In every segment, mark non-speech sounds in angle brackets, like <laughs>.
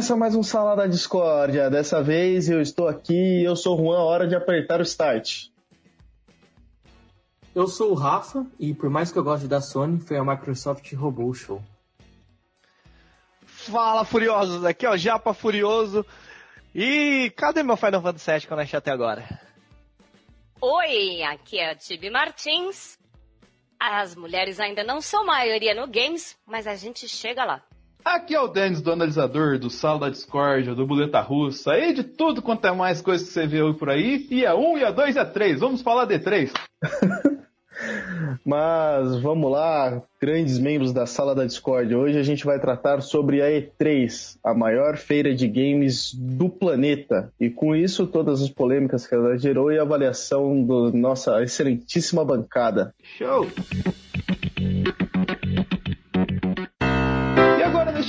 Começa mais um Salada Discórdia. Dessa vez eu estou aqui e eu sou o Juan, hora de apertar o start. Eu sou o Rafa e por mais que eu goste da Sony, foi a Microsoft que roubou o show. Fala, Furiosos! Aqui é o Japa Furioso. E cadê meu Final Fantasy VII que eu não achei até agora? Oi, aqui é a Tibi Martins. As mulheres ainda não são maioria no games, mas a gente chega lá. Aqui é o Denis do analisador, do Sal da Discord, do Buleta Russa e de tudo quanto é mais coisa que você vê por aí. E a 1, e a 2 e a 3. Vamos falar de 3. <laughs> Mas vamos lá, grandes membros da sala da Discord. Hoje a gente vai tratar sobre a E3, a maior feira de games do planeta. E com isso, todas as polêmicas que ela gerou e a avaliação da nossa excelentíssima bancada. Show!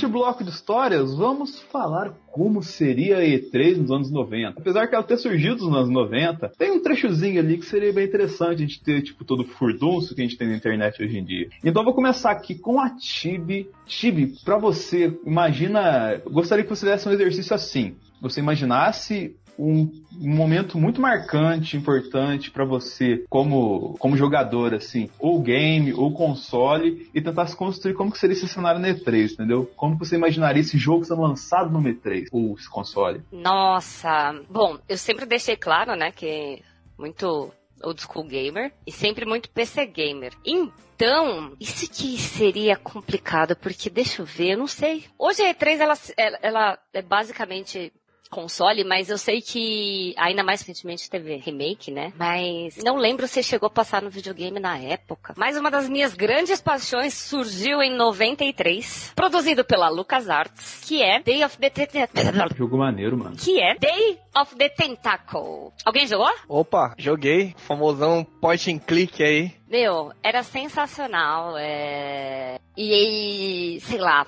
Neste bloco de histórias, vamos falar como seria a E3 nos anos 90. Apesar que ela ter surgido nos anos 90, tem um trechozinho ali que seria bem interessante a gente ter, tipo, todo o furdunço que a gente tem na internet hoje em dia. Então vou começar aqui com a Tibi. Tibi, pra você, imagina. Gostaria que você fizesse um exercício assim. Você imaginasse um, um momento muito marcante, importante para você como, como jogador, assim, ou game, ou console, e tentar se construir como que seria esse cenário no E3, entendeu? Como você imaginaria esse jogo sendo lançado no E3, ou esse console? Nossa, bom, eu sempre deixei claro, né, que muito old school gamer e sempre muito PC gamer. Então, isso que seria complicado, porque deixa eu ver, eu não sei. Hoje a E3 ela, ela é basicamente console, mas eu sei que ainda mais recentemente teve remake, né? Mas não lembro se chegou a passar no videogame na época. Mas uma das minhas grandes paixões surgiu em 93, produzido pela LucasArts, que é Day of the Tentacle. <laughs> Jogo maneiro, mano. Que é Day of the Tentacle. Alguém jogou? Opa, joguei. Famosão point and click aí. Meu, era sensacional. É... E, sei lá,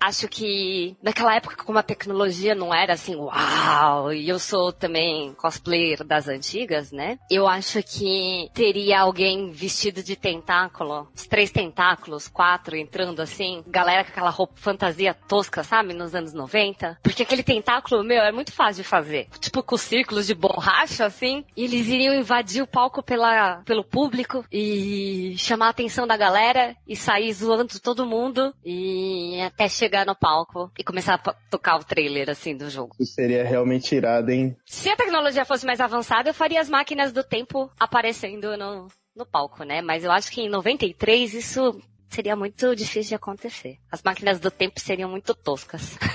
acho que naquela época, como a tecnologia não era assim, uau, e eu sou também cosplayer das antigas, né? Eu acho que teria alguém vestido de tentáculo, os três tentáculos, quatro, entrando assim, galera com aquela roupa fantasia tosca, sabe? Nos anos 90. Porque aquele tentáculo, meu, é muito fácil de fazer. Tipo, com círculos de borracha, assim, e eles iriam invadir o palco pela, pelo público e chamar a atenção da galera e sair zoando todo mundo e até chegar chegar no palco e começar a tocar o trailer, assim, do jogo. Isso seria realmente irado, hein? Se a tecnologia fosse mais avançada, eu faria as máquinas do tempo aparecendo no, no palco, né? Mas eu acho que em 93 isso seria muito difícil de acontecer. As máquinas do tempo seriam muito toscas. <laughs>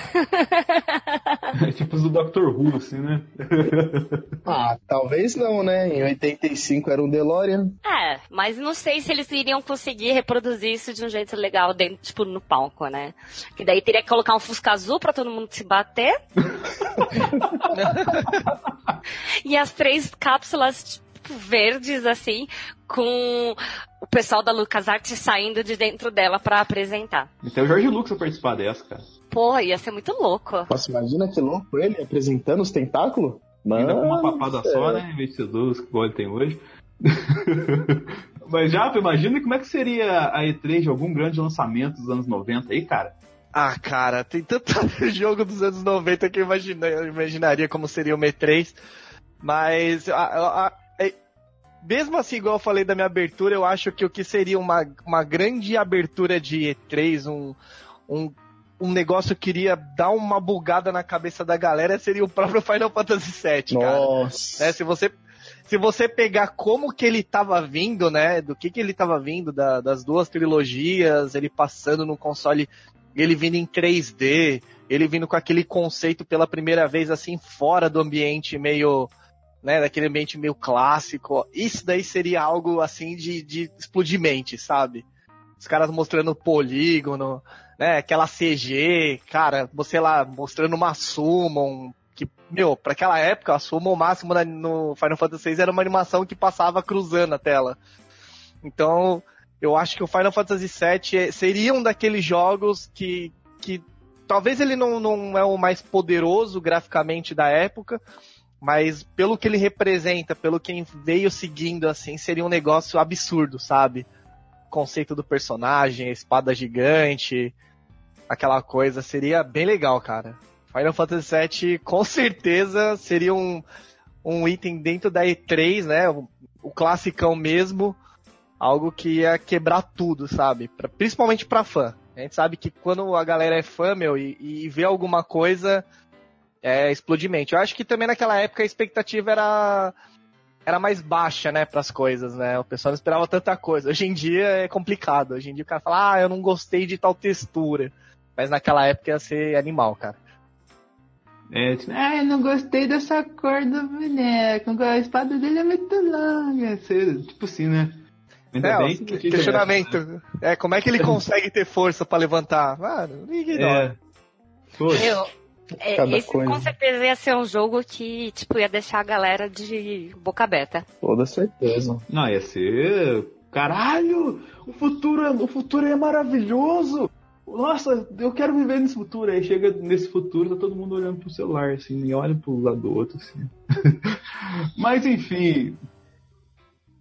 É tipo os do Dr. Who, assim, né? <laughs> Ah, talvez não, né? Em 85 era um DeLorean. É, mas não sei se eles iriam conseguir reproduzir isso de um jeito legal dentro, tipo, no palco, né? Que daí teria que colocar um Fusca azul pra todo mundo se bater. <laughs> e as três cápsulas, tipo, verdes, assim, com o pessoal da LucasArts saindo de dentro dela pra apresentar. Até o Jorge Lucas vai participar dessa, cara. Porra, ia ser muito louco. Nossa, imagina que louco ele apresentando os tentáculos. Ainda com uma Mano, papada é. só, né? De ser duas, que ele tem hoje. <laughs> Mas já, imagina como é que seria a E3 de algum grande lançamento dos anos 90 aí, cara. Ah, cara, tem tanto <laughs> jogo dos anos 90 que eu, imagina- eu imaginaria como seria o E3. Mas, a- a- é- mesmo assim, igual eu falei da minha abertura, eu acho que o que seria uma, uma grande abertura de E3, um, um, um negócio que iria dar uma bugada na cabeça da galera, seria o próprio Final Fantasy VII, cara. Nossa. né? Se você se você pegar como que ele tava vindo, né? Do que que ele tava vindo da- das duas trilogias, ele passando no console, ele vindo em 3D, ele vindo com aquele conceito pela primeira vez assim fora do ambiente meio, né? Daquele ambiente meio clássico. Isso daí seria algo assim de, de explodir mente, sabe? Os caras mostrando polígono, né? Aquela CG, cara, você lá mostrando uma summon, que, meu, pra aquela época, a Summon máximo na- no Final Fantasy VI era uma animação que passava cruzando a tela. Então, eu acho que o Final Fantasy VII é- seria um daqueles jogos que, que talvez ele não, não é o mais poderoso graficamente da época, mas pelo que ele representa, pelo quem veio seguindo, assim, seria um negócio absurdo, sabe? Conceito do personagem, a espada gigante, aquela coisa, seria bem legal, cara. Final Fantasy VII com certeza seria um, um item dentro da E3, né? O, o classicão mesmo, algo que ia quebrar tudo, sabe? Pra- principalmente pra fã. A gente sabe que quando a galera é fã, meu, e, e vê alguma coisa, é explodimente. Eu acho que também naquela época a expectativa era era mais baixa, né, pras coisas, né? O pessoal não esperava tanta coisa. Hoje em dia é complicado. Hoje em dia o cara fala, ah, eu não gostei de tal textura. Mas naquela época ia ser animal, cara. É, tipo, ah, eu não gostei dessa cor do boneco, a espada dele é muito longa. Tipo assim, né? Ainda É, bem que questionamento. É, como é que ele consegue ter força pra levantar? Mano, ninguém É. Poxa, Eu, é, Cada esse coisa. com certeza ia ser um jogo que, tipo, ia deixar a galera de boca aberta. Toda certeza. Não, ia ser. Caralho! O futuro, é- o futuro é maravilhoso! Nossa, eu quero viver nesse futuro. Aí chega nesse futuro, tá todo mundo olhando pro celular, assim, e olha pro lado do outro, assim. <laughs> Mas enfim.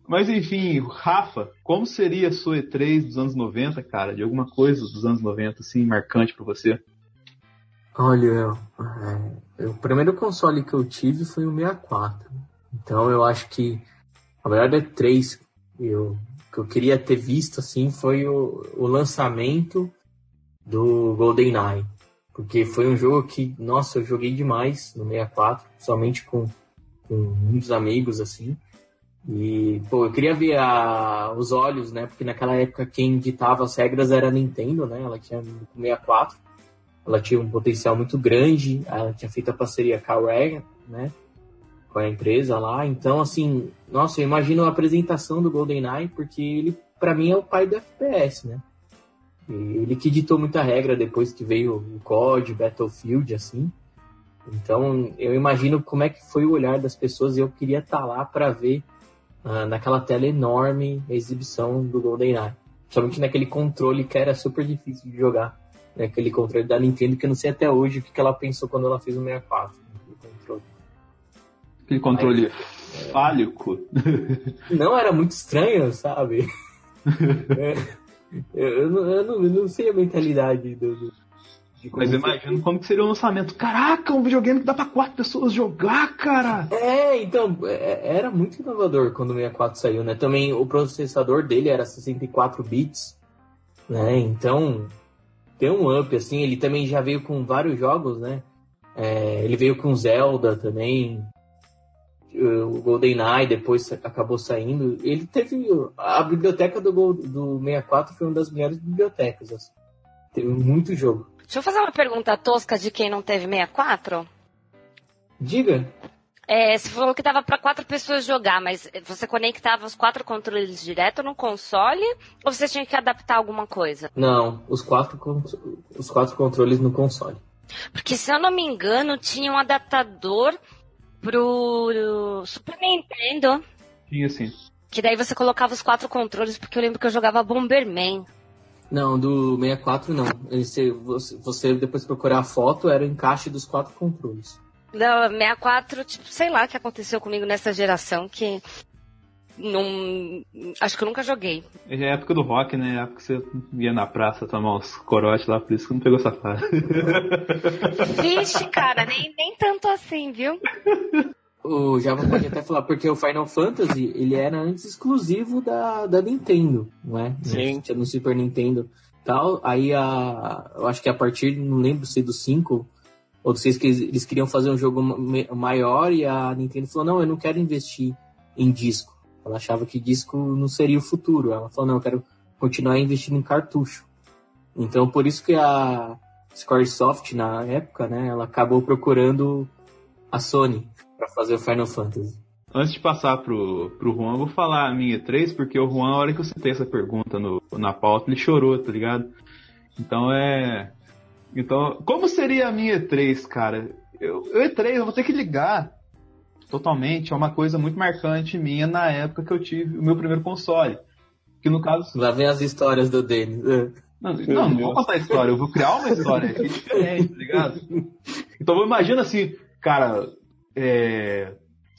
Mas enfim, Rafa, como seria a sua E3 dos anos 90, cara? De alguma coisa dos anos 90, assim, marcante pra você? Olha, é, o primeiro console que eu tive foi o 64. Então eu acho que a melhor da 3 eu, que eu queria ter visto assim foi o, o lançamento do GoldenEye. Porque foi um jogo que, nossa, eu joguei demais no 64, somente com, com muitos amigos assim. E, pô, eu queria ver a, os olhos, né? Porque naquela época quem ditava as regras era a Nintendo, né? Ela tinha o 64 ela tinha um potencial muito grande, ela tinha feito a parceria com a né? Com a empresa lá. Então, assim, nossa, eu imagino a apresentação do GoldenEye, porque ele, para mim, é o pai do FPS, né? Ele que ditou muita regra depois que veio o COD, Battlefield, assim. Então, eu imagino como é que foi o olhar das pessoas e eu queria estar lá para ver ah, naquela tela enorme a exibição do GoldenEye. Principalmente naquele controle que era super difícil de jogar né, aquele controle da Nintendo, que eu não sei até hoje o que, que ela pensou quando ela fez o 64. aquele controle. Aquele controle fálico. <laughs> Não, era muito estranho, sabe? <laughs> É, eu, não, eu não- eu não sei a mentalidade do. do- Mas imagino como que seria o lançamento. Caraca, um videogame que dá pra quatro pessoas jogar, cara! É, então, é- era muito inovador quando o 64 saiu, né? Também o processador dele era 64 bits, né? Então, tem um up, assim, ele também já veio com vários jogos, né? É, ele veio com Zelda também. o GoldenEye depois acabou saindo. Ele teve. A biblioteca do, do 64 foi uma das melhores bibliotecas. Assim. Teve muito jogo. Deixa eu fazer uma pergunta tosca de quem não teve 64. Diga. É, você falou que dava para quatro pessoas jogar, mas você conectava os quatro controles direto no console ou você tinha que adaptar alguma coisa? Não, os quatro, os quatro controles no console. Porque se eu não me engano, tinha um adaptador pro Super Nintendo. Tinha sim. Que daí você colocava os quatro controles, porque eu lembro que eu jogava Bomberman. Não, do 64 não. Esse, você, você depois procurar a foto, era o encaixe dos quatro controles. Não, 64, tipo, sei lá o que aconteceu comigo nessa geração que não. Acho que eu nunca joguei. É a época do rock, né? É a época que você ia na praça tomar uns corotes lá, por isso que não pegou essa fase. <laughs> Vixe, cara, nem, nem tanto assim, viu? O Java pode até falar, porque o Final Fantasy, ele era antes exclusivo da, da Nintendo, não é? Sim. No Super Nintendo tal. Aí a. Eu acho que a partir, não lembro se do 5 ou do 6 que eles, queriam fazer um jogo maior e a Nintendo falou, não, eu não quero investir em disco. Ela achava que disco não seria o futuro. Ela falou, não, eu quero continuar investindo em cartucho. Então, por isso que a Squaresoft, na época, né, ela acabou procurando a Sony para fazer o Final Fantasy. Antes de passar pro, pro Juan, vou falar a minha E3, porque o Juan, a hora que eu citei essa pergunta no, na pauta, ele chorou, tá ligado? Então é. Então, como seria a minha E3, cara? Eu, eu E3, eu vou ter que ligar totalmente. É uma coisa muito marcante minha na época que eu tive o meu primeiro console. Que no caso. Lá vem as histórias do Denis. É. Não, não, não vou contar a história, eu vou criar uma história é <laughs> diferente, tá ligado? Então imagina assim, cara, é,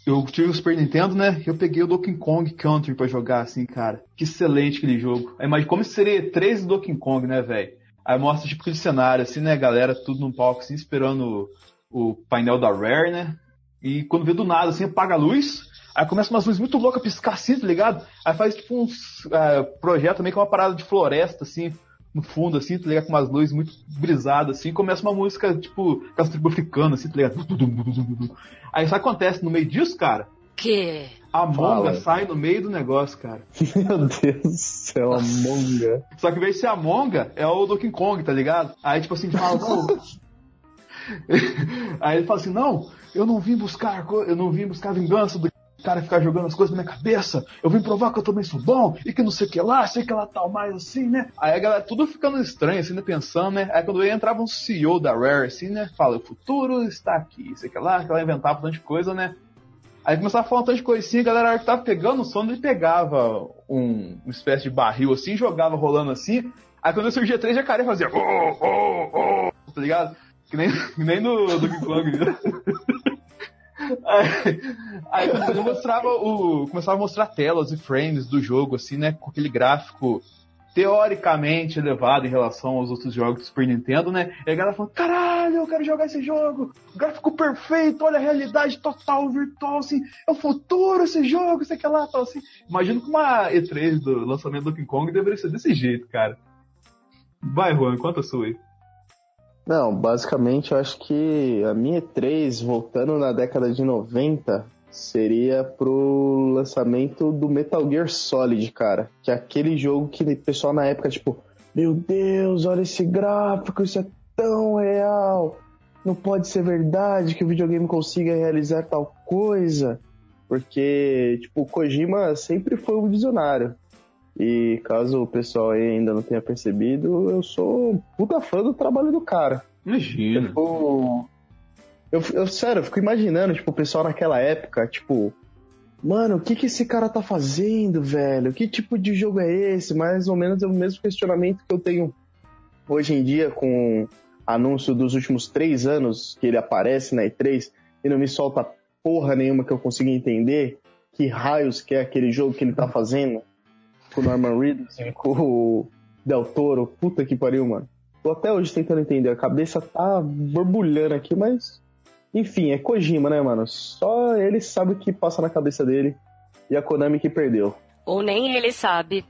eu tive o Super Nintendo, né? Eu peguei o Donkey Kong Country pra jogar, assim, cara. Que excelente aquele jogo. Aí imagina como seria três Donkey Kong, né, velho? Aí mostra tipo aquele cenário, assim, né, galera, tudo num palco, assim, esperando o, o painel da Rare, né? E quando vê do nada, assim, apaga a luz, aí começa umas luzes muito loucas piscar assim, tá ligado? Aí faz tipo uns uh, projeto meio que uma parada de floresta, assim, no fundo, assim, tá ligado? Com umas luzes muito brisadas, assim, começa uma música, tipo, aquelas tribos africanas, assim, tá ligado? <laughs> Aí isso acontece no meio disso, cara. Que? A monga sai no meio do negócio, cara. <laughs> Meu Deus do céu, a monga. Só que em vez de ser a monga, é o Donkey Kong, tá ligado? Aí, tipo assim, fala, não. <laughs> Aí ele fala assim, não, eu não vim buscar, eu não vim buscar vingança do cara ficar jogando as coisas na minha cabeça. Eu vim provar que eu também sou bom e que não sei o que lá, sei que ela tal mais assim, né? Aí a galera tudo ficando estranho, assim, né? Pensando, né? Aí quando entrava um CEO da Rare, assim, né? Fala, o futuro está aqui, sei que lá, que ela inventava um tanto de coisa, né? Aí começava a falar um tanto de coisinha, a galera que tava pegando o sono, ele pegava um, uma espécie de barril assim, jogava rolando assim. Aí quando surgia três jacaré fazia, oh, oh, oh, tá ligado? Que nem, <laughs> que nem no Donkey Kong, né? <laughs> Aí, aí eu mostrava o, começava a mostrar telas e frames do jogo, assim, né? Com aquele gráfico teoricamente elevado em relação aos outros jogos do Super Nintendo, né? E a galera falando, caralho, eu quero jogar esse jogo! Gráfico perfeito, olha a realidade total, virtual, assim, é o futuro esse jogo, sei que lá, tal, assim. Imagino que uma E3 do lançamento do Donkey Kong deveria ser desse jeito, cara. Vai, Juan, conta a sua aí. Não, basicamente eu acho que a minha E3, voltando na década de 90, seria pro lançamento do Metal Gear Solid, cara. Que é aquele jogo que o pessoal na época, tipo, meu Deus, olha esse gráfico, isso é tão real. Não pode ser verdade que o videogame consiga realizar tal coisa. Porque, tipo, o Kojima sempre foi um visionário. E caso o pessoal ainda não tenha percebido, eu sou um puta fã do trabalho do cara. Imagina. Tipo, eu, eu, sério, eu fico imaginando, tipo, o pessoal naquela época, tipo, mano, o que que esse cara tá fazendo, velho? Que tipo de jogo é esse? Mais ou menos é o mesmo questionamento que eu tenho hoje em dia com anúncio dos últimos três anos que ele aparece na E3 e não me solta porra nenhuma que eu consiga entender que raios que é aquele jogo que ele tá fazendo com o Norman Reedus e com o Del Toro. Puta que pariu, mano. Tô até hoje tentando entender. A cabeça tá borbulhando aqui, mas. Enfim, é Kojima, né, mano? Só ele sabe o que passa na cabeça dele. E a Konami que perdeu. Ou nem ele sabe.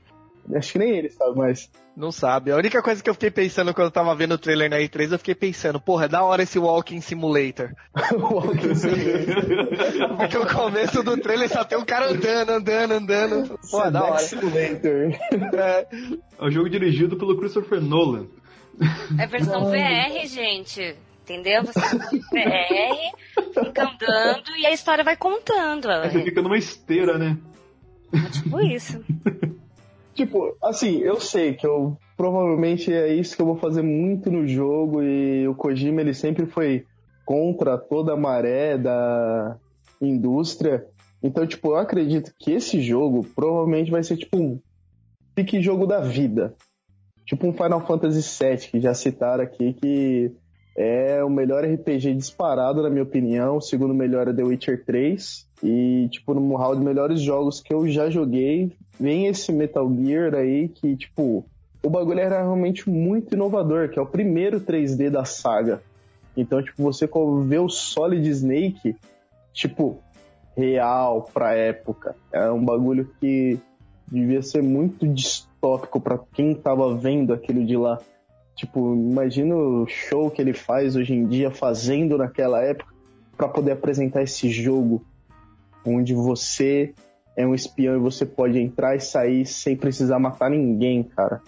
Acho que nem ele sabe mais. Não sabe. A única coisa que eu fiquei pensando quando eu tava vendo o trailer na E3, eu fiquei pensando, porra, é da hora esse Walking Simulator. <laughs> Walking Simulator. Porque o começo do trailer só tem um cara andando, andando, andando. Pô, é da hora. Simulator. É. É um jogo dirigido pelo Christopher Nolan. É versão VR, gente. Entendeu? Você <laughs> VR, fica andando e a história vai contando. Aí você É fica numa esteira, né? tipo isso. <laughs> Tipo, assim, eu sei que eu provavelmente é isso que eu vou fazer muito no jogo e o Kojima ele sempre foi contra toda a maré da indústria. Então, tipo, eu acredito que esse jogo provavelmente vai ser tipo um pique jogo da vida. Tipo um Final Fantasy VII, que já citaram aqui, que é o melhor RPG disparado, na minha opinião. O segundo melhor é The Witcher 3. E, tipo, no hall de melhores jogos que eu já joguei, vem esse Metal Gear aí que, tipo, o bagulho era realmente muito inovador, que é o primeiro 3D da saga. Então, tipo, você vê o Solid Snake, tipo, real pra época. É um bagulho que devia ser muito distópico pra quem tava vendo aquilo de lá. Tipo, imagina o show que ele faz hoje em dia, fazendo naquela época, pra poder apresentar esse jogo onde você é um espião e você pode entrar e sair sem precisar matar ninguém, cara.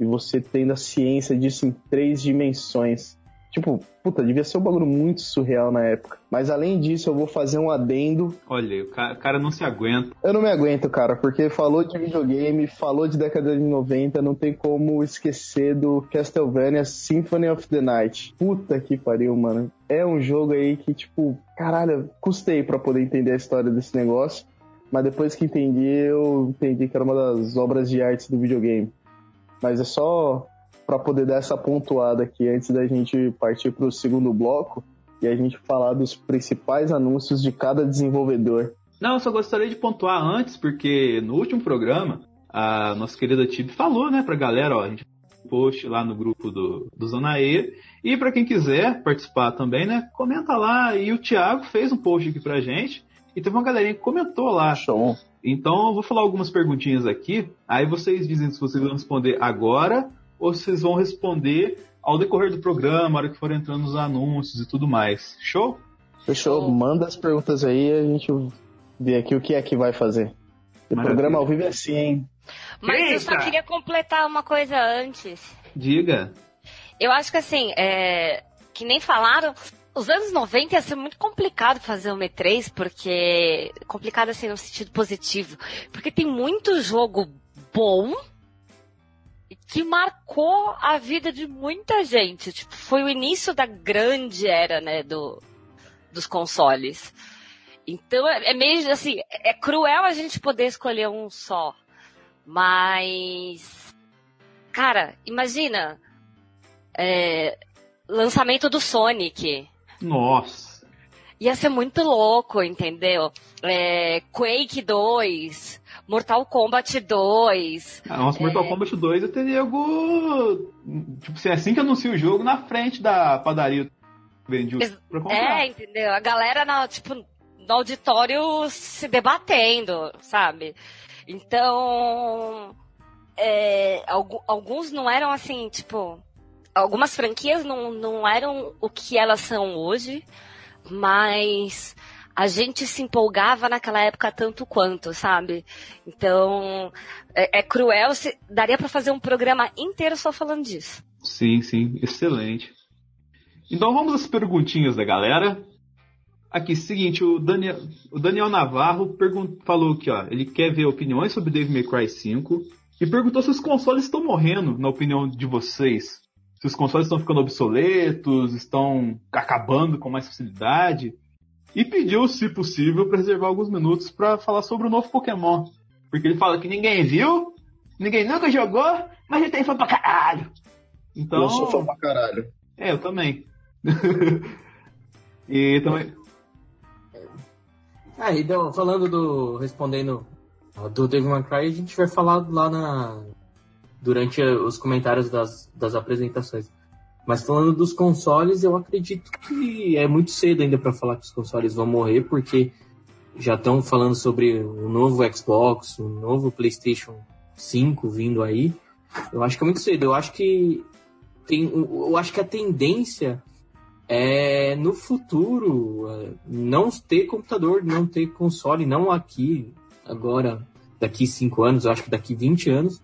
E você tendo a ciência disso em três dimensões. Tipo, puta, devia ser um bagulho muito surreal na época. Mas além disso, eu vou fazer um adendo. Olha, o ca- cara não se aguenta. Eu não me aguento, cara, porque falou de videogame, falou de década de 90, não tem como esquecer do Castlevania Symphony of the Night. Puta que pariu, mano. É um jogo aí que, tipo, caralho, custei pra poder entender a história desse negócio. Mas depois que entendi, eu entendi que era uma das obras de arte do videogame. Mas é só pra poder dar essa pontuada aqui antes da gente partir pro segundo bloco e a gente falar dos principais anúncios de cada desenvolvedor. Não, eu só gostaria de pontuar antes, porque no último programa, a nossa querida Tib falou, né, pra galera, ó, a gente post lá no grupo do, do Zona E. E pra quem quiser participar também, né, comenta lá. E o Thiago fez um post aqui pra gente. E teve uma galerinha que comentou lá. Show. Então eu vou falar algumas perguntinhas aqui. Aí vocês dizem se vocês vão responder agora ou se vocês vão responder ao decorrer do programa, a hora que for entrando os anúncios e tudo mais. Show? Fechou? Show. Manda as perguntas aí e a gente vê aqui o que é que vai fazer. O Maravilha. programa ao vivo é assim, hein? Mas eu só Eita! queria completar uma coisa antes. Diga. Eu acho que assim, é, que nem falaram, os anos 90 ia ser muito complicado fazer uma E3, porque. Complicado assim no sentido positivo. Porque tem muito jogo bom que marcou a vida de muita gente. Tipo, foi o início da grande era, né, do, dos consoles. Então é, é meio assim, é cruel a gente poder escolher um só. Mas. Cara, imagina. é, lançamento do Sonic. Nossa. Ia ser muito louco, entendeu? É, Quake 2, Mortal Kombat 2. Ah, Nossa, Mortal Kombat 2 eu teria algo. Tipo assim, assim que anuncia o jogo, na frente da padaria vendido Ex- pra comprar. É, entendeu? A galera na, tipo, no auditório se debatendo, sabe? Então, é, algu- alguns não eram assim, tipo, algumas franquias não, não eram o que elas são hoje, mas a gente se empolgava naquela época tanto quanto, sabe? Então, é, é cruel, se, daria pra fazer um programa inteiro só falando disso. Sim, sim, excelente. Então vamos às perguntinhas da galera. Aqui, seguinte, o Daniel, o Daniel Navarro falou que ó, ele quer ver opiniões sobre Devil May Cry 5 e perguntou se os consoles estão morrendo, na opinião de vocês. Se os consoles estão ficando obsoletos, estão acabando com mais facilidade. E pediu, se possível, para reservar alguns minutos para falar sobre o novo Pokémon. Porque ele fala que ninguém viu, ninguém nunca jogou, mas ele tem fã pra caralho. Então, Eu sou fã pra caralho. é, eu também. <laughs> e também. Ah, então, falando do. respondendo do Devil May Cry, a gente vai falar lá na. Durante eh, os comentários das, das apresentações. Mas falando dos consoles, eu acredito que é muito cedo ainda para falar que os consoles vão morrer, porque já estão falando sobre o novo Xbox, o novo PlayStation 5 vindo aí. Eu acho que é muito cedo. Eu acho que tem, eu acho que a tendência é no futuro é, não ter computador, não ter console, não aqui agora, daqui 5 anos, eu acho que daqui 20 anos,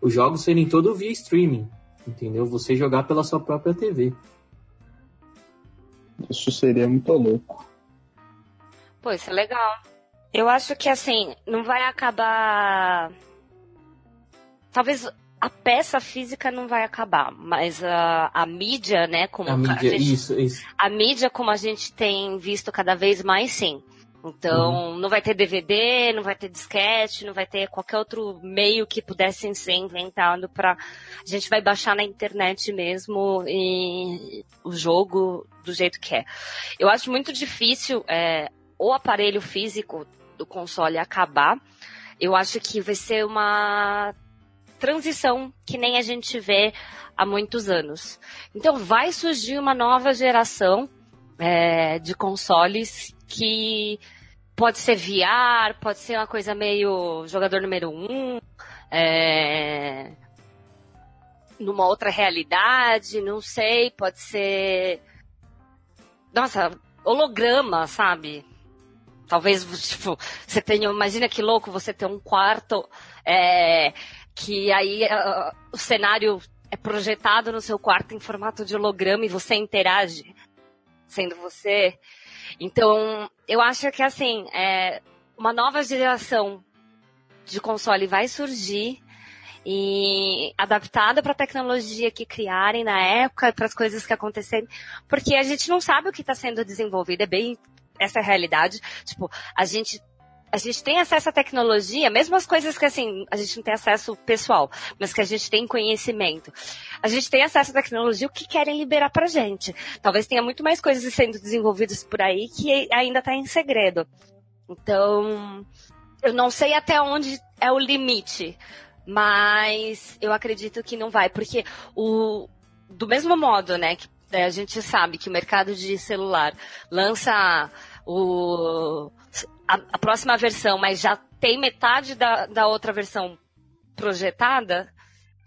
os jogos serem todo via streaming, entendeu? Você jogar pela sua própria TV. Isso seria muito louco. Pô, isso é legal. Eu acho que assim, não vai acabar. Talvez a peça física não vai acabar, mas a, a mídia, né, como a mídia, a gente, isso, isso. A mídia, como a gente tem visto cada vez mais, sim. Então, uhum. não vai ter DVD, não vai ter disquete, não vai ter qualquer outro meio que pudesse ser inventado para a gente vai baixar na internet mesmo e o jogo do jeito que é. Eu acho muito difícil é, o aparelho físico do console acabar. Eu acho que vai ser uma transição que nem a gente vê há muitos anos. Então, vai surgir uma nova geração é, de consoles que pode ser VR, pode ser uma coisa meio jogador número um, é, numa outra realidade, não sei, pode ser. Nossa, holograma, sabe? Talvez, tipo, você tenha. Imagina que louco você ter um quarto é, que aí uh, o cenário é projetado no seu quarto em formato de holograma e você interage sendo você. Então, eu acho que assim, é, uma nova geração de console vai surgir e adaptada para a tecnologia que criarem na época, para as coisas que acontecerem, porque a gente não sabe o que está sendo desenvolvido, é bem essa a realidade. Tipo, a gente a gente tem acesso à tecnologia, mesmo as coisas que assim, a gente não tem acesso pessoal, mas que a gente tem conhecimento. A gente tem acesso à tecnologia, o que querem liberar pra gente. Talvez tenha muito mais coisas sendo desenvolvidas por aí que ainda tá em segredo. Então, eu não sei até onde é o limite, mas eu acredito que não vai, porque o do mesmo modo, né, que é, a gente sabe que o mercado de celular lança o a, a próxima versão, mas já tem metade da, da outra versão projetada,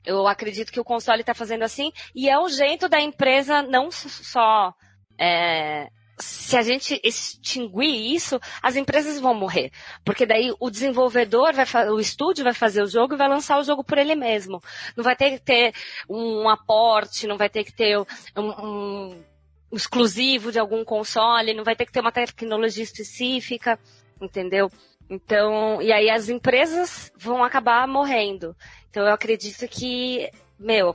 eu acredito que o console está fazendo assim, e é o jeito da empresa não só. É, se a gente extinguir isso, as empresas vão morrer. Porque daí o desenvolvedor, vai o estúdio vai fazer o jogo e vai lançar o jogo por ele mesmo. Não vai ter que ter um aporte, não vai ter que ter um, um exclusivo de algum console, não vai ter que ter uma tecnologia específica entendeu? Então, e aí as empresas vão acabar morrendo. Então eu acredito que, meu,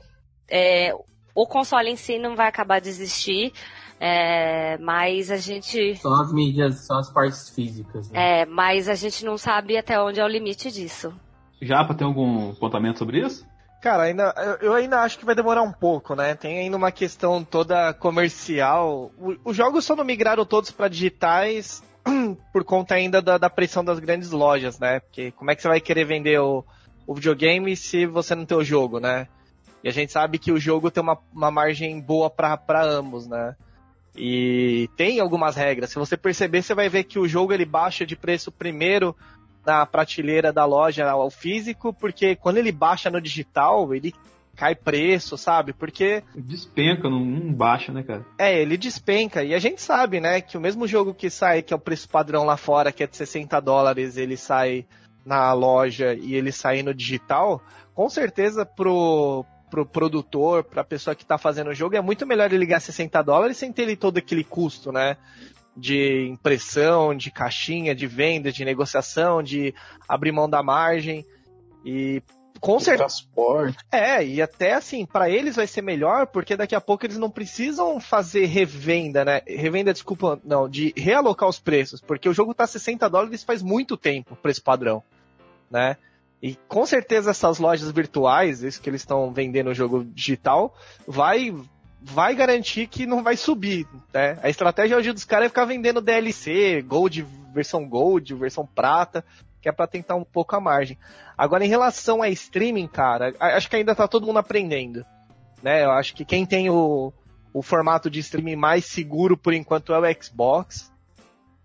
é, o console em si não vai acabar de existir, é, mas a gente. Só as mídias, só as partes físicas. Né? É, mas a gente não sabe até onde é o limite disso. Já para ter algum apontamento sobre isso? Cara, ainda, eu ainda acho que vai demorar um pouco, né? Tem ainda uma questão toda comercial. Os jogos só não migraram todos para digitais <clears throat> por conta ainda da, da, pressão das grandes lojas, né? Porque como é que você vai querer vender o, o, videogame se você não tem o jogo, né? E a gente sabe que o jogo tem uma, uma margem boa para ambos, né? E tem algumas regras. Se você perceber, você vai ver que o jogo ele baixa de preço primeiro na prateleira da loja ao físico, porque quando ele baixa no digital, ele cai preço, sabe? Porque. Despenca, não, não, baixa, né, cara? É, ele despenca. E a gente sabe, né, que o mesmo jogo que sai, que é o preço padrão lá fora, que é de 60 dólares, ele sai na loja e ele sai no digital, com certeza pro, pro produtor, pra pessoa que tá fazendo o jogo, é muito melhor ele ligar 60 dólares sem ter ele todo aquele custo, né? De impressão, de caixinha, de venda, de negociação, de abrir mão da margem. E com certeza. Transporte. É, e até assim, para eles vai ser melhor, porque daqui a pouco eles não precisam fazer revenda, né? Revenda, desculpa, não, de realocar os preços, porque o jogo tá 60 dólares faz muito tempo, preço padrão, né? E com certeza essas lojas virtuais, isso que eles estão vendendo o jogo digital, vai vai garantir que não vai subir, né? A estratégia hoje dos caras é ficar vendendo DLC, Gold, versão Gold, versão prata, que é para tentar um pouco a margem. Agora, em relação a streaming, cara, acho que ainda tá todo mundo aprendendo. Né? Eu acho que quem tem o, o formato de streaming mais seguro por enquanto é o Xbox.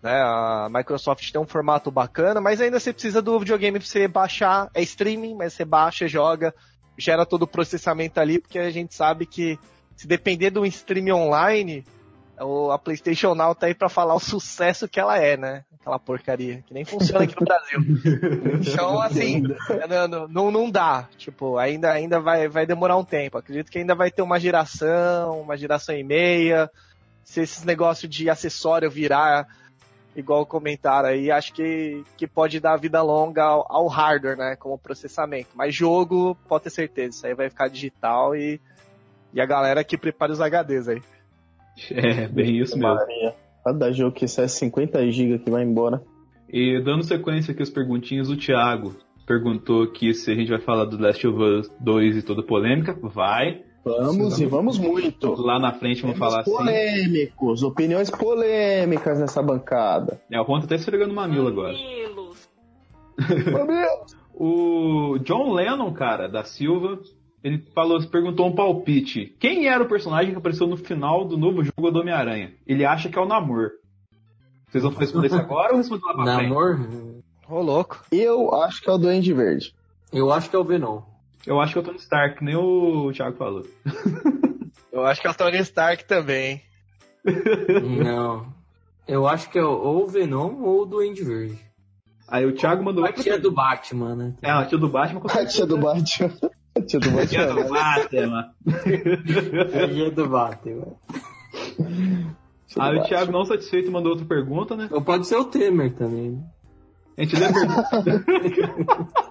né? A Microsoft tem um formato bacana, mas ainda você precisa do videogame pra você baixar. É streaming, mas você baixa, joga, gera todo o processamento ali, porque a gente sabe que se depender de um stream online, a PlayStation Now tá aí pra falar o sucesso que ela é, né? Aquela porcaria, que nem funciona aqui no Brasil. Então, assim, <laughs> não, não, não dá. Tipo, ainda, ainda vai, vai demorar um tempo. Acredito que ainda vai ter uma geração, uma geração e meia. Se esses negócios de acessório virar igual comentaram aí, acho que, que pode dar vida longa ao, ao, hardware, né, como processamento. Mas jogo, pode ter certeza, isso aí vai ficar digital e, e a galera que prepara os HDs aí. É, bem isso mesmo. Cada jogo que sai 50 GB que vai embora. E dando sequência aqui as perguntinhas, o Thiago perguntou aqui se a gente vai falar do Last of Us 2 e toda polêmica. Vai. Vamos e vamos muito. Lá na frente vamos falar polêmicos, assim. Polêmicos, opiniões polêmicas nessa bancada. É, o Ron tá até esfregando o mamilo agora. Mamilos! <laughs> o John Lennon, cara, da Silva, ele falou, perguntou um palpite. Quem era o personagem que apareceu no final do novo jogo do Homem-Aranha? Ele acha que é o Namor. Vocês vão responder isso agora ou responder lá pra Namor? Ô, oh, louco. Eu acho que é o Duende Verde. Eu acho que é o Venom. Eu acho que é o Tony Stark, nem o Thiago falou. <laughs> Eu acho que é o Tony Stark também. Não. Eu acho que é ou o Venom ou o Duende Verde. Aí o Thiago mandou. A tia do Batman, né? É, a tia do Batman. A tia do Batman. Tia do Batman. Tia do Batman. Tia do Batman. Aí o Thiago, não satisfeito, mandou outra pergunta, né? Ou pode ser o Temer também. Né? A gente lê a pergunta. <laughs>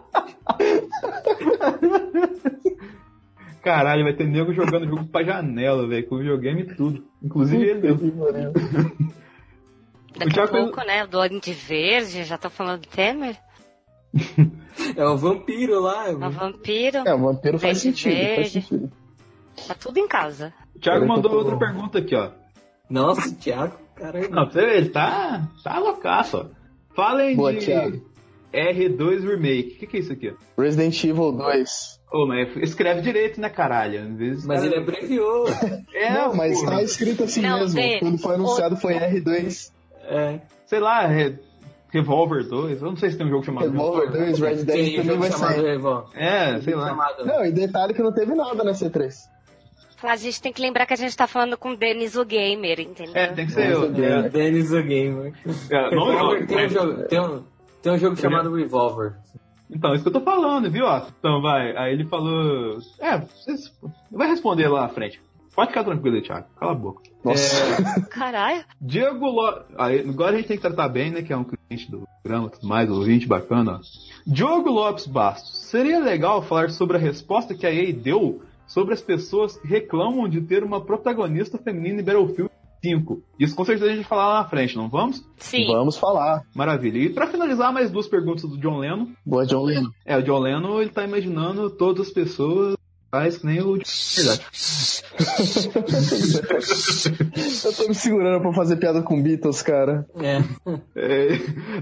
Caralho, vai ter nego jogando jogo pra janela, velho, com videogame e tudo. Inclusive ele mesmo. Daqui a pouco, né? O Duende Verde, já tô falando do Temer. <laughs> É o vampiro lá. É o vampiro. É, o vampiro faz sentido, faz sentido. Tá tudo em casa. O Thiago mandou outra pergunta aqui, ó. Nossa, Thiago, caramba. Não, você ele tá, tá loucaço, ó. Falem Boa, de Thiago. R2 Remake. O que, que é isso aqui? Resident Evil 2. Ô, mas escreve direito, né, caralho? Às vezes, Mas cara- ele abreviou. É, não, mas tá escrito assim Não, mesmo. vê. Quando foi anunciado foi R2. É. Sei lá, Re- Revolver 2. Eu não sei se tem um jogo chamado Revolver 2, Red Dead Tem um também jogo vai chamado sair. Revol. É, sei lá. Chamado- Não, e detalhe que não teve nada na C3. A gente tem que lembrar que a gente tá falando com o Denis o Gamer, entendeu? É, tem que ser eu. Revolver. É, o Dennis o Gamer. É, não Revolver tem, um jogo, tem, um, tem um jogo chamado Revolver. Então, isso que eu tô falando, viu? Então, vai. Aí ele falou. É, vocês... vai responder lá na frente. Pode ficar tranquilo aí, Thiago. Cala a boca. Nossa. <laughs> Caralho. Diego Lopes. Agora a gente tem que tratar bem, né? Que é um cliente do programa e tudo mais, ouvinte bacana. ó. Diogo Lopes Bastos. Seria legal falar sobre a resposta que a EA deu sobre as pessoas que reclamam de ter uma protagonista feminina em Battlefield 5. Isso com certeza a gente vai falar lá na frente, não vamos? Sim. Vamos falar. Maravilha. E pra finalizar, mais duas perguntas do John Lennon. Boa, John Lennon. É, o John Lennon, ele tá imaginando todas as pessoas faz que nem o... Verdade. <laughs> Eu tô me segurando pra fazer piada com Beatles, cara. É. É,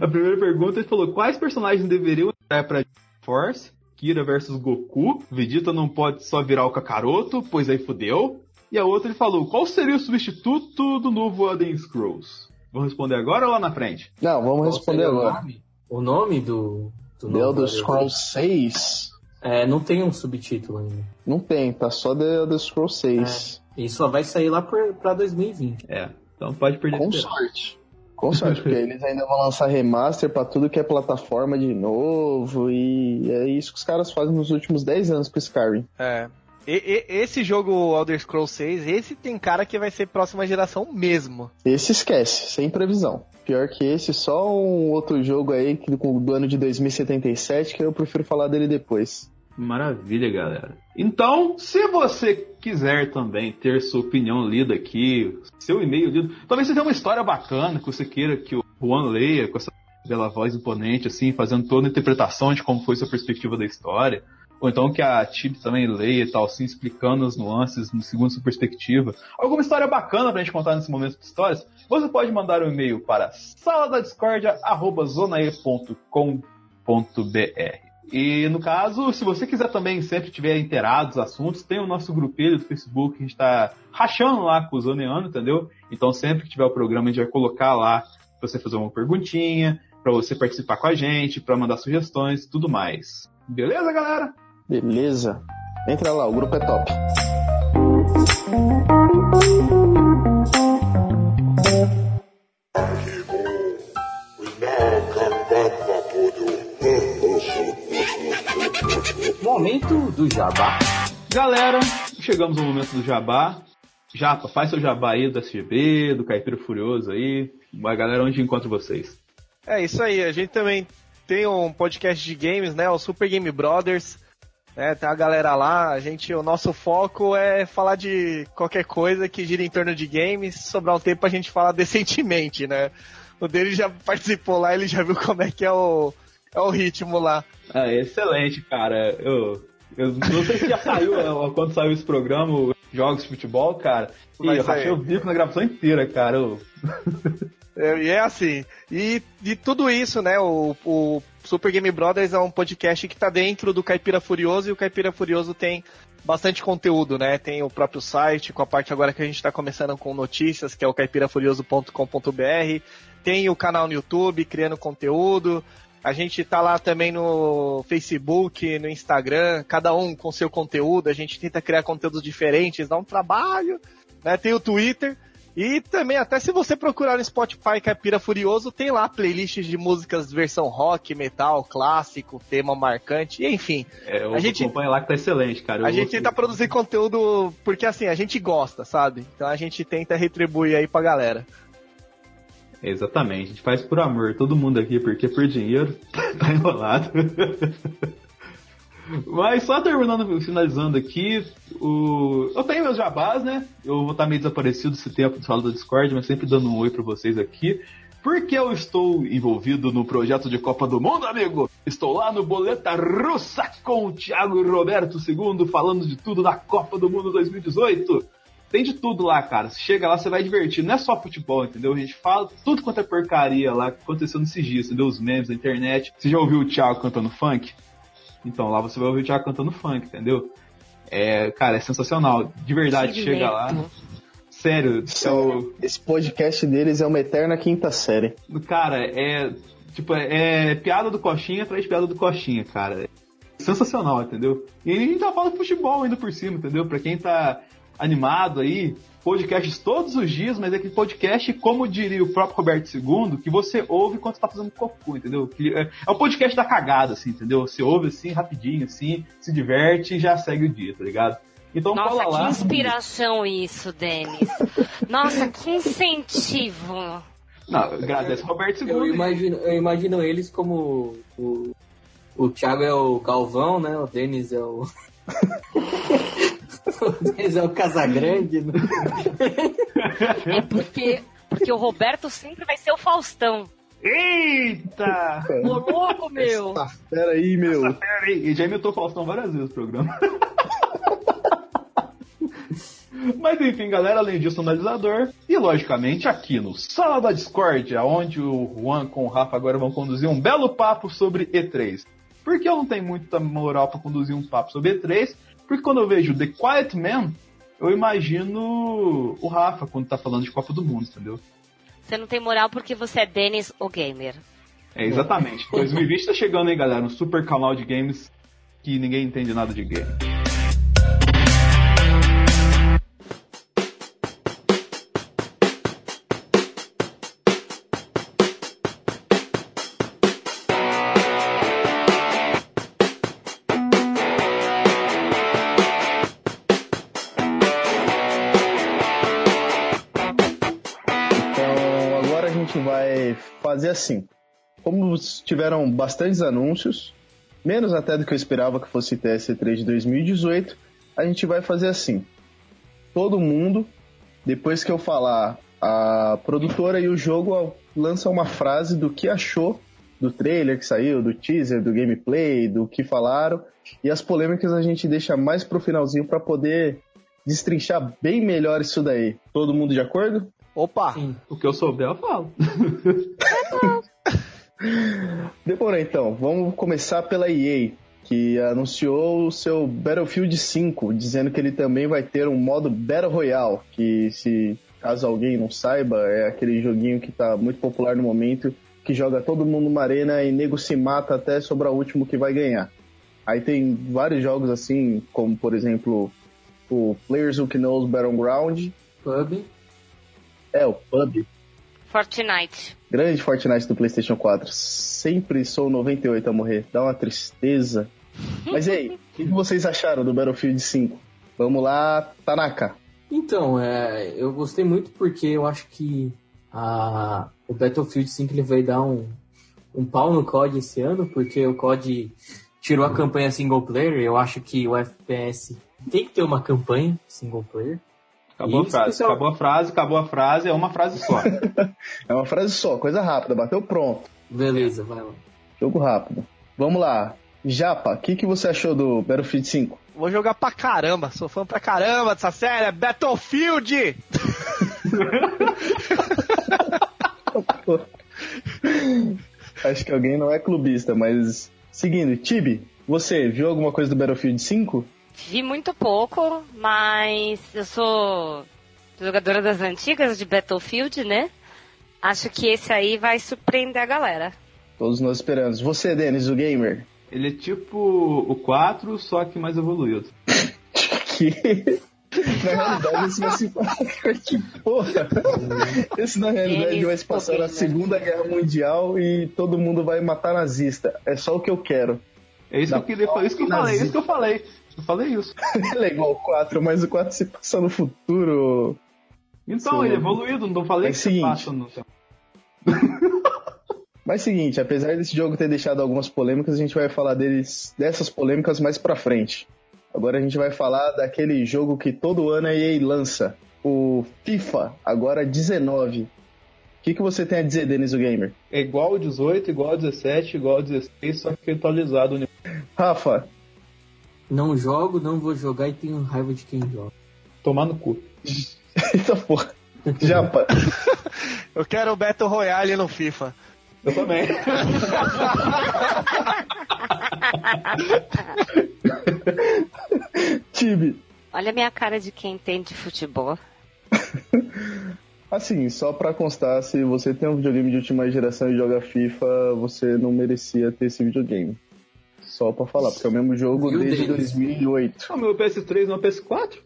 a primeira pergunta ele falou: quais personagens deveriam entrar pra Force? Kira versus Goku. Vegeta não pode só virar o Kakaroto, pois aí fudeu. E a outra ele falou: qual seria o substituto do novo Elden Scrolls? Vou responder agora ou lá na frente? Não, vamos Qual responder seria o agora. nome? O nome do. do Elder Scrolls 6? É, não tem um subtítulo ainda. Não tem, tá só The Elder Scrolls 6. E só vai sair lá por, pra 2020. É, então pode perder. Com sorte. Com sorte, porque <laughs> eles ainda vão lançar remaster pra tudo que é plataforma de novo. E é isso que os caras fazem nos últimos 10 anos com Skyrim. É. E- e- esse jogo Elder Scrolls 6, esse tem cara que vai ser próxima geração mesmo. Esse esquece, sem previsão. Pior que esse, só um outro jogo aí que, do do ano de 2077 que eu prefiro falar dele depois. Maravilha, galera. Então, se você quiser também ter sua opinião lida aqui, seu e-mail lido, talvez você tenha uma história bacana que você queira que o Juan leia com essa bela voz imponente, assim, fazendo toda a interpretação de como foi sua perspectiva da história. Ou então que a Tib também leia e tal, assim, explicando as nuances segundo sua perspectiva. Alguma história bacana pra gente contar nesse momento de histórias, você pode mandar um e-mail para saladadiscordia.zonae.com.br. E no caso, se você quiser também sempre tiver inteirado dos assuntos, tem o nosso grupelho do Facebook a gente tá rachando lá com o Zoneano, entendeu? Então sempre que tiver o programa a gente vai colocar lá pra você fazer uma perguntinha, para você participar com a gente, para mandar sugestões tudo mais. Beleza, galera? Beleza. Entra lá, o grupo é top. Momento do jabá. Galera, chegamos ao momento do jabá. Japa, faz seu jabá aí do SGB, do Caipira Furioso aí. Vai, galera, onde encontro vocês? É isso aí, a gente também tem um podcast de games, né? O Super Game Brothers. Né, tem a galera lá, a gente, o nosso foco é falar de qualquer coisa que gira em torno de games, sobrar um tempo a gente falar <laughs> decentemente, né? O dele já participou lá, ele já viu como é que é o, é o ritmo lá. Ah, excelente, cara. Eu, eu não sei se já saiu, <laughs> quando saiu esse programa, Jogos de Futebol, cara. E Vai eu achei o bico na gravação inteira, cara. Eu- É, <laughs> E é assim. E de tudo isso, né? O, o Super Game Brothers é um podcast que tá dentro do Caipira Furioso e o Caipira Furioso tem bastante conteúdo, né? Tem o próprio site, com a parte agora que a gente tá começando com notícias, que é o caipirafurioso.com.br. Tem o canal no YouTube, criando conteúdo. A gente tá lá também no Facebook, no Instagram, cada um com seu conteúdo. A gente tenta criar conteúdos diferentes, dá um trabalho. Né? Tem o Twitter. E também, até se você procurar no Spotify Caipira Furioso, tem lá playlists de músicas versão rock, metal, clássico, tema marcante, enfim. É, A gente- acompanho lá que tá excelente, cara. A Eu gente ouço- tenta produzir conteúdo porque assim, a gente gosta, sabe? Então a gente tenta retribuir aí pra galera. Exatamente, a gente faz por amor, todo mundo aqui, porque por dinheiro <laughs> tá enrolado. <laughs> Mas só terminando, finalizando aqui, o... eu tenho meus jabás, né? Eu vou estar meio desaparecido esse tempo de sala do Discord, mas sempre dando um oi pra vocês aqui. Porque eu estou envolvido no projeto de Copa do Mundo, amigo. Estou lá no Boleta Russa com o Thiago Roberto II falando de tudo da Copa do Mundo 2018. Tem de tudo lá, cara. Você chega lá, você vai divertir. Não é só futebol, entendeu? A gente fala tudo quanto é porcaria lá que aconteceu nesses dias, entendeu? Os memes da internet. Você já ouviu o Thiago cantando funk? Então lá você vai ouvir o Thiago cantando funk, entendeu? É, cara, é sensacional. De verdade, Que chega lá. Sério, é o, Esse podcast deles é uma eterna quinta série. Cara, é. Tipo, é, é piada do Coxinha atrás de piada do Coxinha, cara. É sensacional, entendeu? E a gente tá falando de futebol ainda por cima, entendeu? Pra quem tá animado aí, podcasts todos os dias, mas é aquele podcast, como diria o próprio Roberto II, que você ouve quando você tá fazendo cocô, entendeu? Que É, é o podcast da cagada, assim, entendeu? Você ouve assim, rapidinho, assim, se diverte e já segue o dia, tá ligado? Então Nossa, cola que lá. inspiração isso, Denis. Nossa, que incentivo. Não, agradece Roberto II. Eu imagino, eu imagino eles como o, o Thiago é o Galvão, né? O Denis é o. <laughs> é o Casagrande. Né? É porque, porque o Roberto sempre vai ser o Faustão. Eita! Ô, louco, meu! Tá, pera aí, meu. Pera aí, já imitou o Faustão várias vezes no programa. <laughs> Mas enfim, galera, além disso, analisador. E logicamente aqui no Sala da Discord, onde o Juan com o Rafa agora vão conduzir um belo papo sobre E3. Por que eu não tenho muita moral pra conduzir um papo sobre E3? Porque quando eu vejo The Quiet Man, eu imagino o Rafa quando tá falando de Copa do Mundo, entendeu? Você não tem moral porque você é Denis, o gamer. É, exatamente. <laughs> 2020 tá chegando aí, galera. Um super canal de games que ninguém entende nada de game. Assim. Como tiveram bastantes anúncios, menos até do que eu esperava que fosse TS3 de 2018, a gente vai fazer assim. Todo mundo, depois que eu falar a produtora e o jogo, lança uma frase do que achou do trailer que saiu, do teaser, do gameplay, do que falaram. E as polêmicas a gente deixa mais pro finalzinho para poder destrinchar bem melhor isso daí. Todo mundo de acordo? Opa! Sim. O que eu souber, eu falo. <laughs> Demorou então, vamos começar pela EA, que anunciou o seu Battlefield 5, dizendo que ele também vai ter um modo Battle Royale, que se caso alguém não saiba, é aquele joguinho que tá muito popular no momento, que joga todo mundo numa arena e nego se mata até sobrar o último que vai ganhar. Aí tem vários jogos assim, como por exemplo o Players Who Knows Battleground. Pub. É, o Pub. Fortnite. Grande Fortnite do PlayStation 4. Sempre sou 98 a morrer. Dá uma tristeza. <laughs> Mas e aí, o que vocês acharam do Battlefield 5? Vamos lá, Tanaka. Então, é, eu gostei muito porque eu acho que a, o Battlefield 5 ele vai dar um, um pau no COD esse ano, porque o COD tirou a campanha single player. Eu acho que o FPS tem que ter uma campanha single player. Acabou E a frase, acabou a frase, acabou a frase, é uma frase só. <laughs> É uma frase só, coisa rápida, bateu pronto. Beleza, vai lá. Jogo rápido. Vamos lá. Japa, o que, que você achou do Battlefield 5? Vou jogar pra caramba, sou fã pra caramba dessa série, é Battlefield! <laughs> Acho que alguém não é clubista, mas. Seguindo, Tibi, você viu alguma coisa do Battlefield 5? Vi muito pouco, mas eu sou jogadora das antigas de Battlefield, né? Acho que esse aí vai surpreender a galera. Todos nós esperamos. Você, Denis, o gamer? Ele é tipo o 4, só que mais evoluído. <laughs> Que. Na realidade, esse vai se. que porra! Esse, na realidade, vai se passar na. Segunda Guerra Mundial e todo mundo vai matar nazista. É só o que eu quero. É isso Da que eu queria falar, isso que eu falei, isso que eu falei. Eu falei isso. <laughs> Ele é igual o 4, mas o 4 se passa no futuro. Então, ele é evoluído, não falei É que seguinte. passa no tempo. <laughs> Mas seguinte, apesar desse jogo ter deixado algumas polêmicas, a gente vai falar deles, dessas polêmicas mais pra frente. Agora a gente vai falar daquele jogo que todo ano a EA lança, o FIFA, agora 19. O que, que você tem a dizer, Denis o Gamer? É igual o 18, igual o 17, igual o 16, só que atualizado. né? Rafa, Não jogo, não vou jogar e tenho raiva de quem joga. Tomar no cu. eita porra. Japa, Eu quero o Battle Royale no FIFA. Eu também. Tibi. Olha a minha cara de quem entende de futebol. Assim, só pra constar, se você tem um videogame de última geração e joga FIFA, você não merecia ter esse videogame. Só pra falar, porque é o mesmo jogo Viu, desde Denis? 2008. O meu PS3 não é PS4?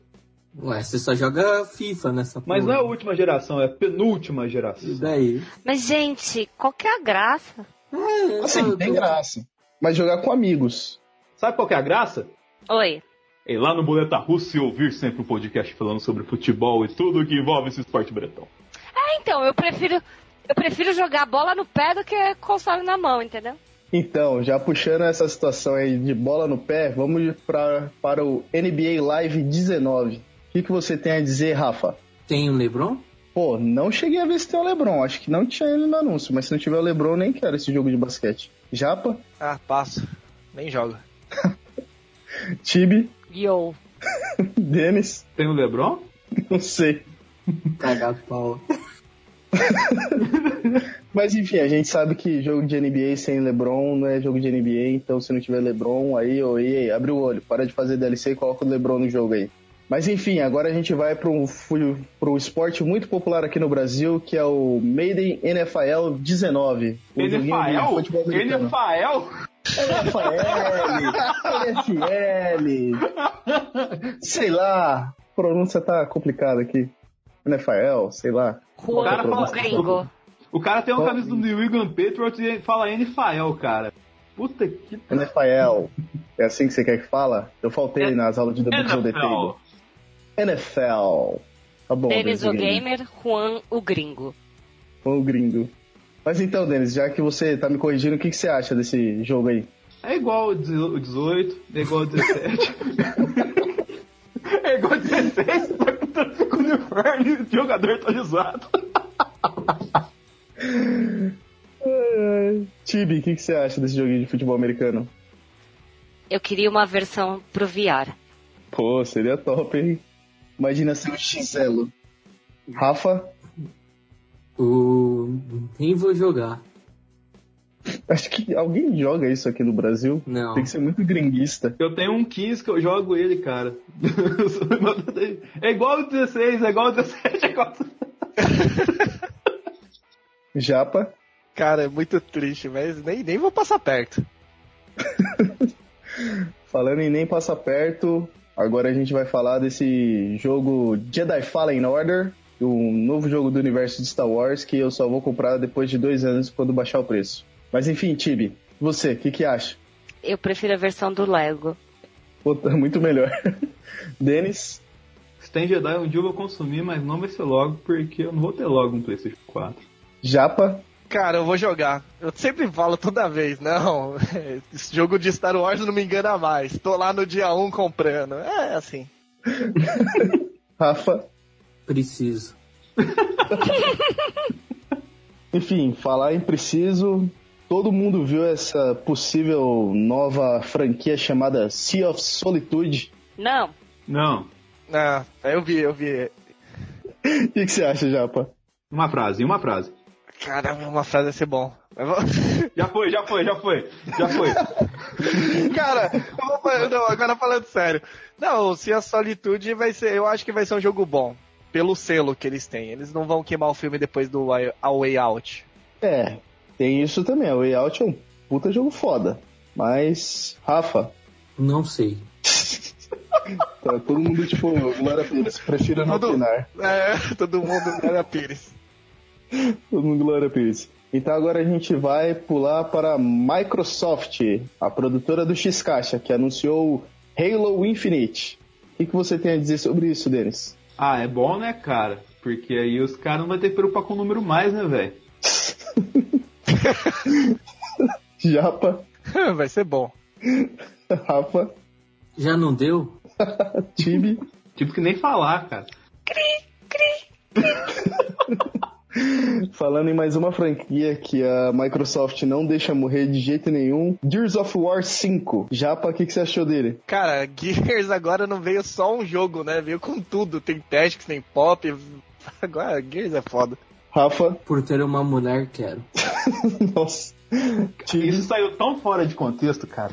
Ué, você só joga FIFA nessa Mas não é a última geração, é a penúltima geração. E daí? Mas, gente, qual que é a graça? É, Assim, eu- tem graça. Mas jogar com amigos. Sabe qual que é a graça? Oi. É ir lá no Boleta Russo e ouvir sempre um podcast falando sobre futebol e tudo que envolve esse esporte bretão. Ah, então, eu prefiro. Eu prefiro jogar bola no pé do que console na mão, entendeu? Então, já puxando essa situação aí de bola no pé, vamos pra, para o NBA Live 19. O que, que você tem a dizer, Rafa? Tem o LeBron? Pô, não cheguei a ver se tem o LeBron. Acho que não tinha ele no anúncio, mas se não tiver o LeBron, nem quero esse jogo de basquete. Japa, Ah, passo. Nem jogo. <laughs> Tibi, Yo. <laughs> Denis, Tem o LeBron? não sei. <laughs> Cagar pau. <laughs> Mas enfim, a gente sabe que jogo de NBA sem LeBron não é jogo de NBA, então se não tiver LeBron, aí, ô, ei, abre o olho, para de fazer DLC e coloca o LeBron no jogo aí. Mas enfim, agora a gente vai para um pro esporte muito popular aqui no Brasil, que é o Maiden NFL 19. o joguinho de NFL? futebol americano. NFL? NFL, NFL, <laughs> sei lá, a pronúncia tá complicada aqui. NFL, sei lá. Juan cara fala- Gringo. O cara tem uma camisa do New England Patriots e fala NFL, cara. Puta que... <laughs> NFL. É assim que você quer que fala? Eu faltei É- nas aulas de The Books of the Table. NFL. NFL. Tá bom, Denis o Gamer. Gamer, Juan o Gringo. O gringo. Mas então, Denis, já que você tá me corrigindo, o que, que você acha desse jogo aí? É igual o 18, é igual o 17. <laughs> é igual o 16, só tá com o uniforme e o jogador atualizado. <laughs> Tibi, o que, que você acha desse joguinho de futebol americano? Eu queria uma versão pro VR. Pô, seria top, hein? Imagina ser um XL. Rafa, O... Nem vou jogar. Acho que alguém joga isso aqui no Brasil. Não. Tem que ser muito gringuista. Eu tenho um 15 que eu jogo ele, cara. <laughs> é igual o 16, é igual o 17, é igual o <laughs> Japa. Cara, é muito triste, mas nem, nem vou passar perto. <laughs> Falando em nem passa perto, agora a gente vai falar desse jogo Jedi Fallen Order, um novo jogo do universo de Star Wars que eu só vou comprar depois de dois anos quando baixar o preço. Mas enfim, Tibi, você, o que, que acha? Eu prefiro a versão do Lego. Puta, <laughs> muito melhor. Denis? Se tem Jedi, um dia eu vou consumir, mas não vai ser logo, porque eu não vou ter logo um PlayStation 4. Japa? Cara, eu vou jogar. Eu sempre falo toda vez, não, <laughs> esse jogo de Star Wars não me engana mais. Tô lá no dia 1 comprando. É assim. <laughs> Rafa? Preciso. Enfim, falar em preciso, todo mundo viu essa possível nova franquia chamada Sea of Solitude. Não. Não. Ah, eu vi, eu vi. O que, que você acha, Japa? Uma frase, uma frase. Caramba, uma frase ia ser bom. <laughs> Já foi, já foi, já foi. Já foi. <laughs> Cara, vou não, agora falando sério. Não, se a Solitude vai ser. Eu acho que vai ser um jogo bom. Pelo selo que eles têm. Eles não vão queimar o filme depois do A Way Out. É, tem isso também. O Way Out é um puta jogo foda. Mas, Rafa, Não sei. <laughs> tá todo mundo tipo, Glória Pires, prefiro não opinar. É, <laughs> todo mundo era Pires. Todo mundo Glória Pires. Então agora a gente vai pular para a Microsoft, a produtora do X-Caixa, que anunciou Halo Infinite. O que, que você tem a dizer sobre isso, Denis? Ah, é bom, né, cara? Porque aí os caras não vão ter que preocupar com o número mais, né, velho? <laughs> <laughs> Japa, <laughs> Vai ser bom. Rafa, Já não deu? <laughs> Tibi. Tipo que nem falar, cara. Falando em mais uma franquia que a Microsoft não deixa morrer de jeito nenhum, Gears of War 5. Japa, o que, que você achou dele? Cara, Gears agora não veio só um jogo, né? Veio com tudo. Tem Tactics, tem Pop. Agora, Gears é foda. Rafa, Por ter uma mulher, quero. <laughs> nossa. Isso saiu tão fora de contexto, cara.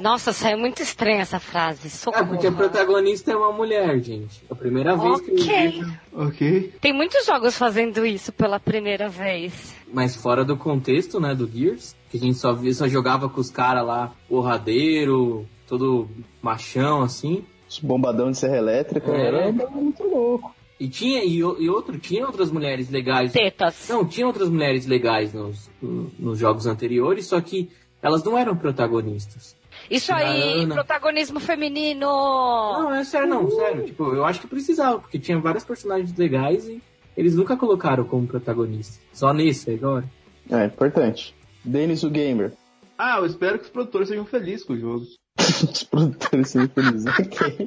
Nossa, saiu muito estranha essa frase. É, Socorro. porque a protagonista é uma mulher, gente. É a primeira vez que eu Ok. vi. Ok. Tem muitos jogos fazendo isso pela primeira vez. Mas fora do contexto, né, do Gears, que a gente só via, só jogava com os caras lá, porradeiro, todo machão, assim. os bombadão de serra elétrica, É. era muito louco. E tinha, e, e outro, tinha outras mulheres legais. Tetas. Não, tinha outras mulheres legais nos, no- nos jogos anteriores, só que elas não eram protagonistas. Isso aí, Ana. protagonismo feminino. Não, é sério, não, sério. Tipo, eu acho que precisava, porque tinha vários personagens legais e eles nunca colocaram como protagonistas. Só nesse agora. É, importante. Denis o Gamer. Ah, eu espero que os produtores sejam felizes com o jogo. <laughs> Os produtores são felizes. Ok.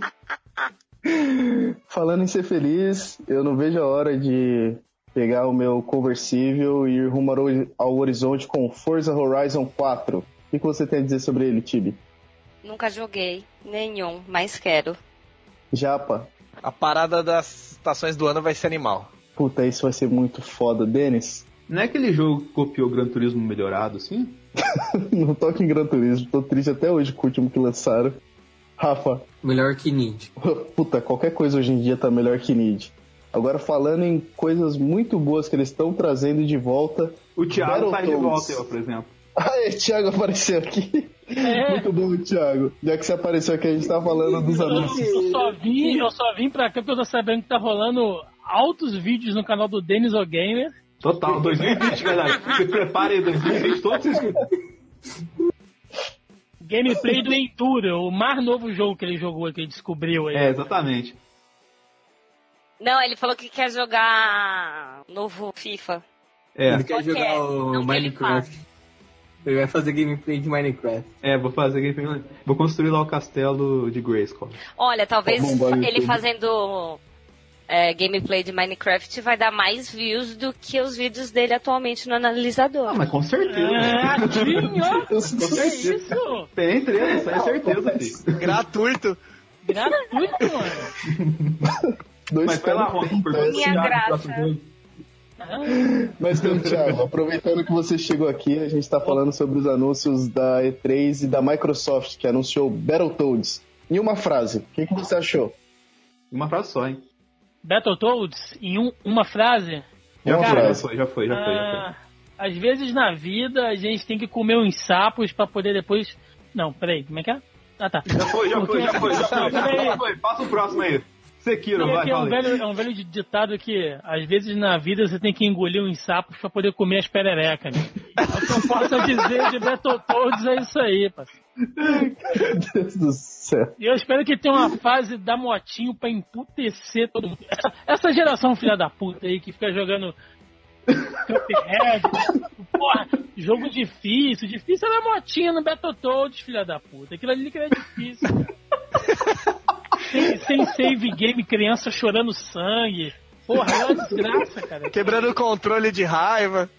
Falando em ser feliz, eu não vejo a hora de pegar o meu conversível e ir rumo ao horizonte com Forza Horizon 4. O que você tem a dizer sobre ele, Tibi? Nunca joguei nenhum, mas quero. Japa. A parada das estações do ano vai ser animal. Puta, isso vai ser muito foda. Denis, Não é aquele jogo que copiou o Gran Turismo melhorado, assim? <laughs> não toque em Gran Turismo. Tô triste até hoje com o último que lançaram. Rafa. Melhor que Need. <laughs> Puta, qualquer coisa hoje em dia tá melhor que Need. Agora falando em coisas muito boas que eles estão trazendo de volta. O Thiago tá de volta, eu, por exemplo. <laughs> Aê, Thiago apareceu aqui. Muito bom, Thiago. Já que você apareceu aqui, a gente tá falando dos anúncios. Eu só vim, eu só vim pra cá porque eu tô sabendo que tá rolando altos vídeos no canal do Denis O Gamer. Total, 2020, galera. Se prepare aí, 2020, todos vocês. Gameplay do Enduro, o mais novo jogo que ele jogou, que ele descobriu aí. É, exatamente. Não, ele falou que quer jogar novo FIFA. É, Ele quer jogar é? o que ele Minecraft. Ele vai fazer gameplay de Minecraft. é, vou fazer gameplay. Vou construir lá o castelo de Grayskull. Olha, talvez ele fazendo é, gameplay de Minecraft vai dar mais views do que os vídeos dele atualmente no analisador. Ah, mas com certeza. É, tinha. <laughs> Com certeza. isso? Tem treino, isso é certeza, filho. Gratuito. Gratuito, mano. <laughs> Dois Mas vai lá, Ron, por. Minha graça. <laughs> Mas então, Thiago, aproveitando que você chegou aqui, a gente tá falando sobre os anúncios da E3 e da Microsoft, que anunciou Battletoads. Em uma frase, o que, que você achou? Uma frase só, hein? Battletoads em um- uma frase? Já Uma foi, já foi, já foi, já foi. Ah, às vezes na vida a gente tem que comer uns sapos pra poder depois. Não, peraí, como é que é? Ah, tá. Já foi, já foi, já foi, já foi. Já Peraí. foi, já foi. Passa o próximo aí. Sekiro, Não, é vai, que é, um velho, é um velho ditado que às vezes na vida você tem que engolir uns sapos pra poder comer as pererecas. Né? O que eu posso dizer de Battletoads é isso aí, parceiro. Meu Deus do céu. E eu espero que tenha uma fase da motinho pra emputecer todo mundo. Essa, essa geração filha da puta aí que fica jogando Cuphead, porra, jogo difícil. Difícil era a motinha no Battletoads, filha da puta. Aquilo ali que era difícil, cara. Sem, sem save game, criança chorando sangue. Porra, é uma desgraça, cara. Quebrando o controle de raiva.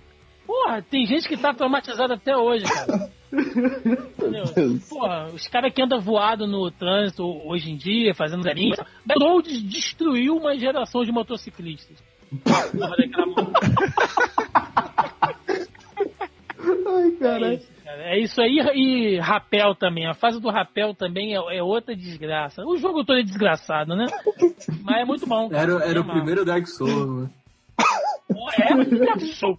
Porra, tem gente que tá traumatizada até hoje, cara. Porra, os caras que andam voado no trânsito hoje em dia, fazendo zerinho. Battletoads destruiu uma geração de motociclistas. <laughs> Porra, daquela Ai, é, caralho. cara. É isso aí e rapel também. A fase do rapel também é, é outra desgraça. O jogo todo é desgraçado, né? Mas é muito bom. Era, era o primeiro Dark Souls, né? É, Dark Souls.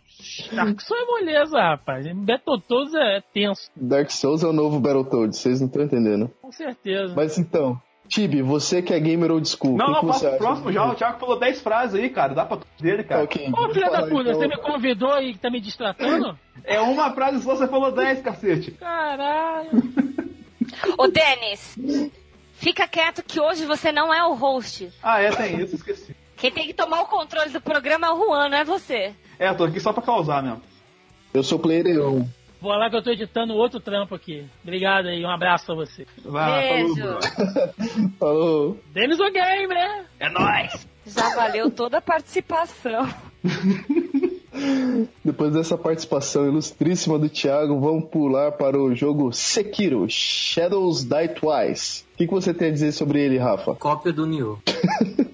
Dark Souls é moleza, rapaz. Battletoads é tenso, Dark Souls é o novo Battletoads, vocês não estão entendendo. com certeza. Mas então, Tibi, você que é gamer old school, Não, que, não, que passa o acha? próximo já. O Thiago falou 10 frases aí, cara. Dá pra tudo dele, cara. Ok. Ô, filha da puta, então. você me convidou e tá me distratando? É uma frase só, você falou 10, cacete. Caralho. Ô, Denis, fica quieto que hoje você não é o host. Ah, é, tem isso, esqueci. Quem tem que tomar o controle do programa é o Juan, não é você. É, eu tô aqui só pra causar mesmo. Eu sou player eu. Vou lá que eu tô editando outro trampo aqui. Obrigado aí, um abraço pra você. Vai, Beijo. <laughs> falou. Falou. Denis o Game, né? É nóis! Já valeu toda a participação. <laughs> Depois dessa participação ilustríssima do Thiago, vamos pular para o jogo Sekiro, Shadows Die Twice. O que, que você tem a dizer sobre ele, Rafa? Cópia do Nioh. <laughs>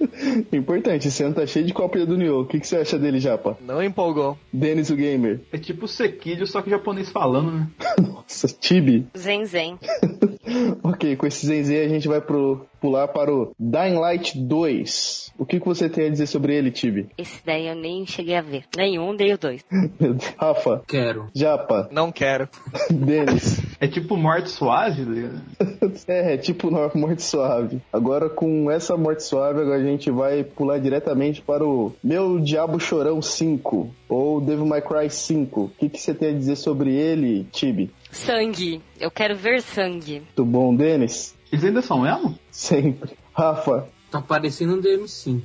Importante, esse ano tá cheio de cópia do Nioh. O que, que você acha dele, Japa? Não empolgou. Denis o Gamer. É tipo Sekiro, só que japonês falando, né? <laughs> Nossa, Tibi. Zen Zen. <laughs> Ok, com esse zenzinho a gente vai pro, pular para o Dying Light 2. O que, que você tem a dizer sobre ele, Tibi? Esse daí eu nem cheguei a ver. Nenhum, nem o dois. <laughs> Rafa, Quero. Japa, Não quero. <laughs> Denis. É tipo morte suave, ligado? <laughs> É, é tipo uma morte suave. Agora com essa morte suave, agora a gente vai pular diretamente para o Meu Diabo Chorão 5 ou Devil May Cry 5. O que, que você tem a dizer sobre ele, Tibi? Sangue. Eu quero ver sangue. Tudo bom, Denis? Eles ainda são mesmo? Sempre. Rafa, Tá parecendo um DMC.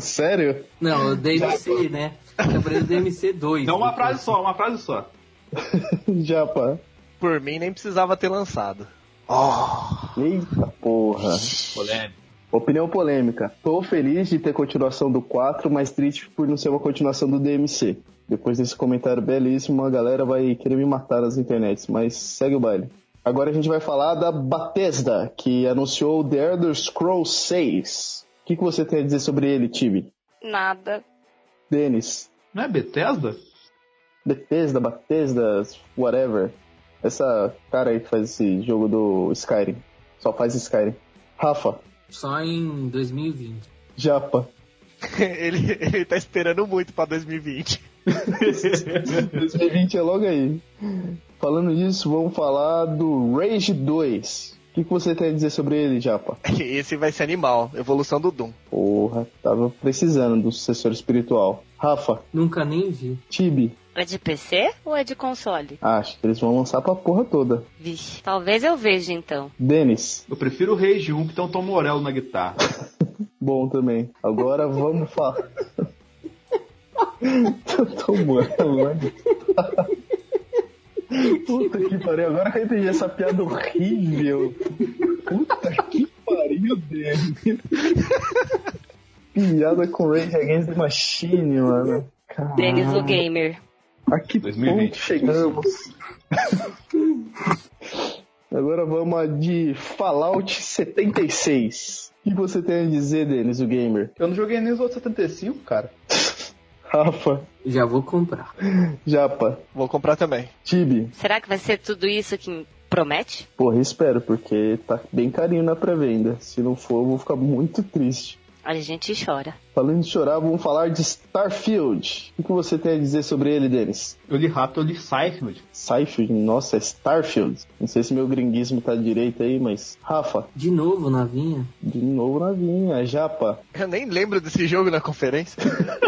Sério? Não, o DMC, né? Tá parecendo DMC 2. Então uma frase só, uma frase só. <laughs> Japa. Por mim, nem precisava ter lançado. Eita porra. Polêmico. Opinião polêmica. Tô feliz de ter continuação do 4, mas triste por não ser uma continuação do DMC. Depois desse comentário belíssimo, a galera vai querer me matar nas internets, mas segue o baile. Agora a gente vai falar da Bethesda, que anunciou The Elder Scrolls 6. O que, que você tem a dizer sobre ele, Tibi? Nada. Denis? Não é Bethesda? Bethesda, Bethesda, whatever. Essa cara aí que faz esse jogo do Skyrim. Só faz Skyrim. Rafa, Só em 2020. Japa. <laughs> ele, ele tá esperando muito pra 2020. 2020 é logo aí. Falando disso, vamos falar do Rage 2. O que, que você tem a dizer sobre ele, Japa? <laughs> Esse vai ser animal. Evolução do Doom. Porra, tava precisando do sucessor espiritual. Rafa, Nunca nem vi. Tibi, É de PC ou é de console? acho que eles vão lançar pra porra toda. Vixe, talvez eu veja então. Denis, Eu prefiro o Rage 1 que tem um Tom Morello na guitarra. <laughs> bom também. Agora vamos falar. Tô morrendo, Puta que pariu, agora que eu entendi essa piada horrível. Puta que pariu, Denis. Piada com Rage Against the Machine, mano. Caralho. Denis o Gamer. A que 2020. ponto chegamos? Agora vamos a de Fallout 76. O que você tem a dizer, Denis, o gamer? Eu não joguei nem os outros 75, cara. Rafa, Já vou comprar. Japa, Vou comprar também. Tibi. Será que vai ser tudo isso que promete? Porra, espero, porque tá bem carinho na pré-venda. Se não for, eu vou ficar muito triste. A gente chora. Falando de chorar, vamos falar de Starfield. O que você tem a dizer sobre ele, Denis? Eu li rápido, eu li Seinfeld. Seinfeld? Nossa, é Starfield. Não sei se meu gringuismo tá direito aí, mas... Rafa, De novo, navinha. de novo na vinha. Japa, Eu nem lembro desse jogo na conferência. <laughs>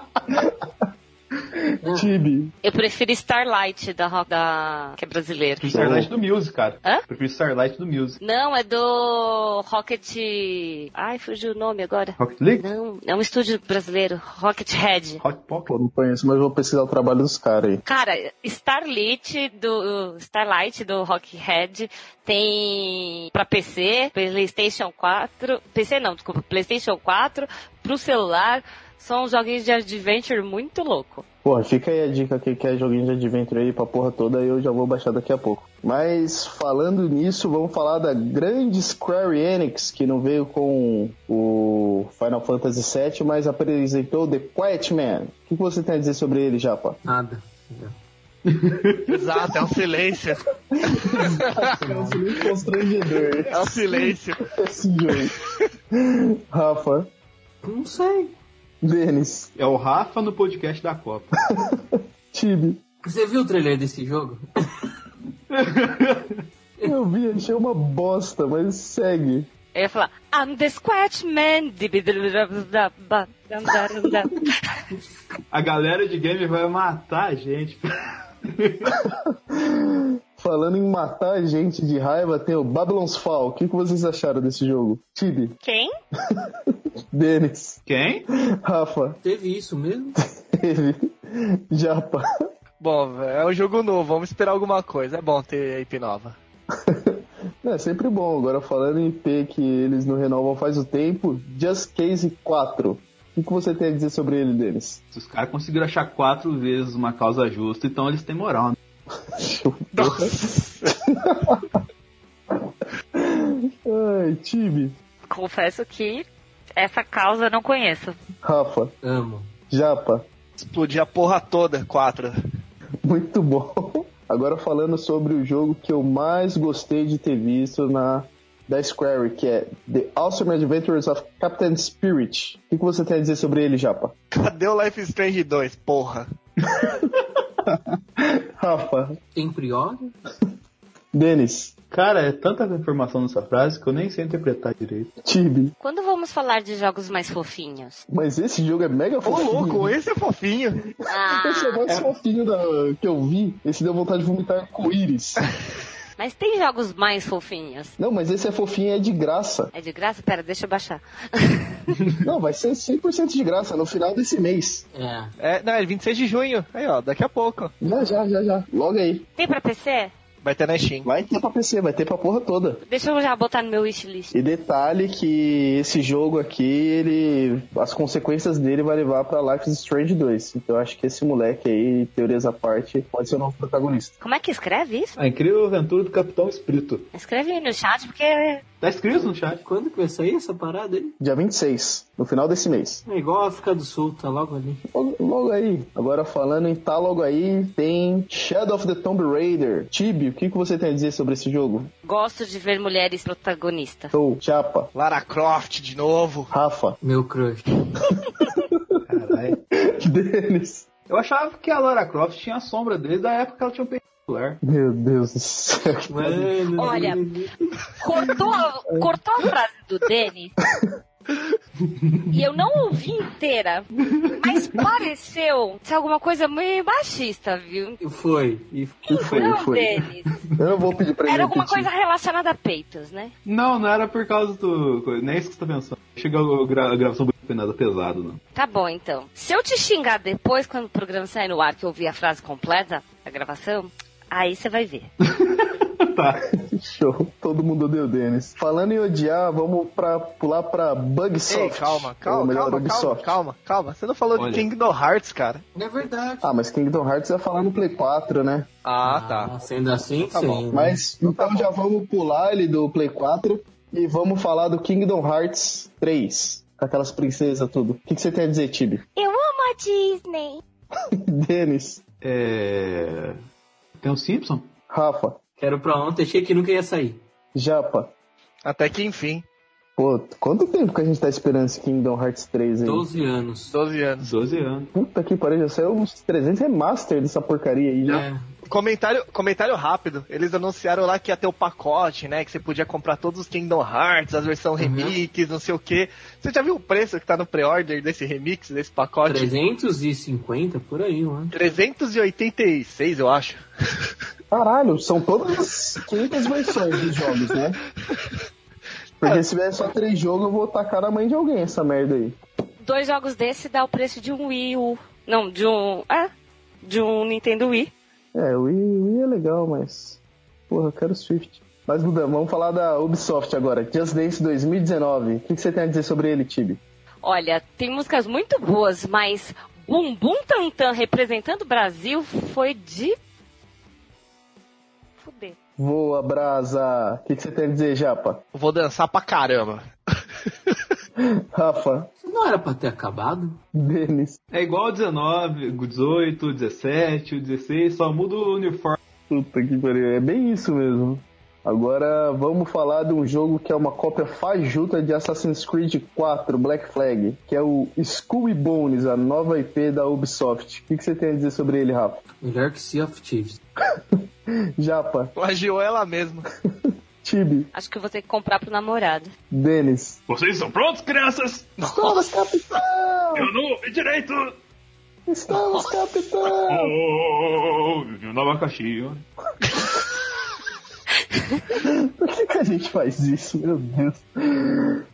<laughs> Tibi, Eu prefiro Starlight da, Rock- da... que é brasileiro. Prefiro Starlight do Music, cara. Hã? Prefiro Starlight do Music. Não, é do Rocket. Ai, fugiu o nome agora. Rocket League? Não, é um estúdio brasileiro, Rocket Head. Hot Pocket? pô, não conheço, mas vou pesquisar o trabalho dos caras aí. Cara, Starlight do Starlight do Rockhead tem pra PC, PlayStation 4, PC não, desculpa, PlayStation 4, pro celular. São joguinhos de adventure muito louco. Porra, fica aí a dica que quer joguinho de adventure aí pra porra toda, eu já vou baixar daqui a pouco. Mas falando nisso, vamos falar da grande Square Enix, que não veio com o Final Fantasy VII, mas apresentou The Quiet Man. O que você tem a dizer sobre ele, Japa? Nada. Exato, é um silêncio. É um constrangedor É um silêncio. esse jogo. Rafa, Não sei. Denis, É o Rafa no podcast da Copa. <laughs> Tibi. Você viu o trailer desse jogo? <laughs> Eu vi, achei uma bosta, mas segue. Eu ia falar, I'm the Squatch Man. A galera de game vai matar a gente. <laughs> Falando em matar a gente de raiva, tem o Babylon's Fall. O que, que vocês acharam desse jogo? Tibi, Quem? <laughs> Denis, Quem? Rafa, Teve isso mesmo? <laughs> ele, Japa. Bom, é um jogo novo, vamos esperar alguma coisa. É bom ter IP nova. <laughs> É sempre bom. Agora falando em IP que eles não renovam faz o tempo, Just Case 4. O que, que você tem a dizer sobre ele, Denis? Se os caras conseguiram achar quatro vezes uma causa justa, então eles têm moral. Né? Ai, Tibi, Confesso que essa causa eu não conheço. Rafa, Amo. Japa. Explodir a porra toda, quatro. Muito bom. Agora falando sobre o jogo que eu mais gostei de ter visto na da Square, que é The Awesome Adventures of Captain Spirit. O que, que você tem a dizer sobre ele, Japa? Cadê o Life is Strange 2, porra? <laughs> Rafa, Tem prior? Denis, Cara, é tanta informação nessa frase que eu nem sei interpretar direito. Tibi. Quando vamos falar de jogos mais fofinhos? Mas esse jogo é mega Ô, fofinho. louco, esse é fofinho. Esse é o Ah, mais fofinho da, que eu vi. Esse deu vontade de vomitar com íris. <laughs> mas tem jogos mais fofinhos. Não, mas esse é fofinho é de graça. É de graça? Pera, deixa eu baixar. <laughs> Não, vai ser 100% de graça no final desse mês. É. É, não, é 26 de junho. Aí, ó, daqui a pouco. Já, já, já, já. Logo aí. Tem pra PC? Vai ter na Steam. Vai ter pra PC, vai ter pra porra toda. Deixa eu já botar no meu wishlist. E detalhe que esse jogo aqui, ele. As consequências dele vai levar pra Life is Strange 2. Então eu acho que esse moleque aí, teorias à parte, pode ser o novo protagonista. Como é que escreve isso? A incrível aventura do Capitão Espírito. Escreve aí no chat, porque Tá escrito no chat. Quando que vai sair essa parada aí? Dia 26, no final desse mês. É igual a África do Sul, tá logo ali. Logo, logo aí. Agora falando em tá logo aí, tem Shadow of the Tomb Raider. Tibi, o que, que você tem a dizer sobre esse jogo? gosto de ver mulheres protagonistas. Show, Chapa, Lara Croft de novo. Rafa, Meu crush. Caralho. <laughs> Denis. Eu achava que a Lara Croft tinha a sombra desde a época que ela tinha um Meu Deus do céu. Mano, Olha, cortou, a- cortou a frase do Denis. E eu não ouvi inteira, mas pareceu ser alguma coisa meio machista, viu? Foi. E Foi, não, foi. Denis. Eu não vou pedir pra ele Era alguma repetir. coisa relacionada a peitos, né? Não, não era por causa do. Nem isso que você tá pensando. Chegou a, gra a gravação não foi nada pesado, não. Tá bom, então. Se eu te xingar depois, quando o programa sair no ar, que eu ouvir a frase completa da gravação, aí você vai ver. <laughs> tá. Show. Todo mundo odeia o Denis. Falando em odiar, vamos pra, pular pra Bugsoft. Ei, calma, calma, melhor, calma, calma, Ubisoft. calma, calma. Você não falou Olha. de Kingdom Hearts, cara. é verdade. Ah, mas Kingdom Hearts vai falar no Play 4, né? Ah, tá. Sendo assim, Tá bom. sim. né? Mas então já vamos pular ele do Play 4 e vamos falar do Kingdom Hearts 3. Com aquelas princesas, tudo. O que, que você tem a dizer, Tibi? Eu amo a Disney. <laughs> Denis, É. Tem o Simpson? Rafa, Quero pra ontem, achei que nunca ia sair. Japa. Até que enfim. Pô, quanto tempo que a gente tá esperando esse Kingdom Hearts 3 aí? 12 anos. 12 anos. 12 anos. Puta que pariu, já saiu uns 300 remaster dessa porcaria aí já. É, Comentário, comentário rápido. Eles anunciaram lá que ia ter o pacote, né? Que você podia comprar todos os Kingdom Hearts, as versões remix, não sei o que. Você já viu o preço que tá no pre-order desse remix, desse pacote? 350 por aí, mano. 386, eu acho. <laughs> Caralho, são todas as 500 versões dos jogos, né? Porque se vier só três jogos, eu vou tacar na mãe de alguém essa merda aí. Dois jogos desse dá o preço de um Wii U. Não, de um. É, de um Nintendo Wii. É, o Wii, o Wii é legal, mas. Porra, eu quero Swift. Mas mudamos, vamos falar da Ubisoft agora. Just Dance 2019. O que, que você tem a dizer sobre ele, Tibi? Olha, tem músicas muito boas, mas Bum Bum Tantan representando o Brasil foi de. Fuder. Voa, Brasa. O que, que você tem a dizer, Japa? Vou dançar pra caramba. <laughs> <laughs> Rafa, Não era pra ter acabado? Denis. É igual o 19, o 18, o 17, o 16, só muda o uniforme. Puta que pariu. É bem isso mesmo. Agora vamos falar de um jogo que é uma cópia fajuta de Assassin's Creed 4 Black Flag, que é o Skull e Bones, a nova IP da Ubisoft. O que, que você tem a dizer sobre ele, Rafa? Melhor que Sea of Thieves. <laughs> Japa, Plagiou ela mesma. <laughs> Tibi, Acho que eu vou ter que comprar pro namorado. Denis. Vocês estão prontos, crianças? Estamos, capitão! Eu não ouvi direito! Estamos, capitão! Oh, no abacaxi, ó. Por que, que a gente faz isso, meu Deus?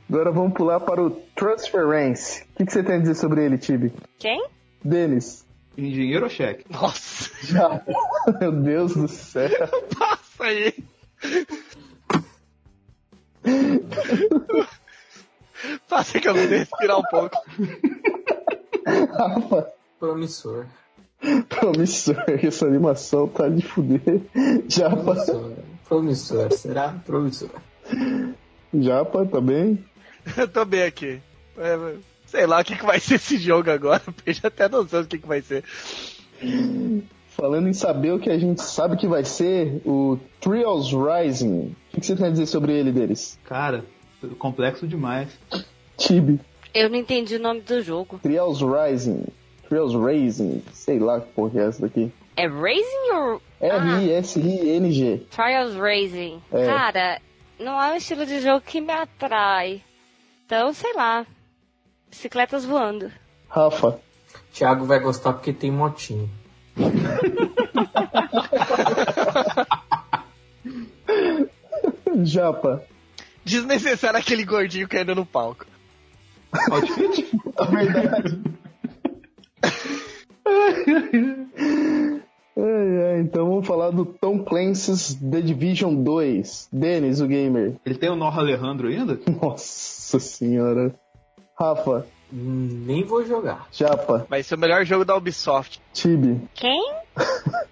Agora vamos pular para o Transference. O que, que você tem a dizer sobre ele, Tibi? Quem? Denis. Engenheiro ou cheque? Nossa, Já. <laughs> Meu Deus do céu. passa aí. Passa que eu vou respirar um pouco. Rafa. Promissor. Promissor. Essa animação tá de fuder. Japa. Promissor. Promissor. Será? Promissor. Japa, tá bem? <laughs> Eu tô bem aqui. É, sei lá o que, que vai ser esse jogo agora. <laughs> Perdi até noção do que, que vai ser. Falando em saber o que a gente sabe que vai ser, o Trials Rising. O que, você tem a dizer sobre ele, deles? Cara, complexo demais. Tibi. Eu não entendi o nome do jogo. Trials Rising. Trials Rising. Sei lá que porra é essa daqui. É Racing ou. R-I-S-I-N-G. Trials Racing. É. Cara, não é um estilo de jogo que me atrai. Então, sei lá. Bicicletas voando. Rafa. Thiago vai gostar porque tem motinho. <laughs> Japa. Desnecessário aquele gordinho caindo no palco. Outfit? A verdade. Ai, ai, então vamos falar do Tom Clancy's The Division 2. Denis, o gamer. Ele tem o Norra Alejandro ainda? Nossa senhora. Rafa, Nem vou jogar. Japa, Vai ser o melhor jogo da Ubisoft. Tibi. Quem? <laughs>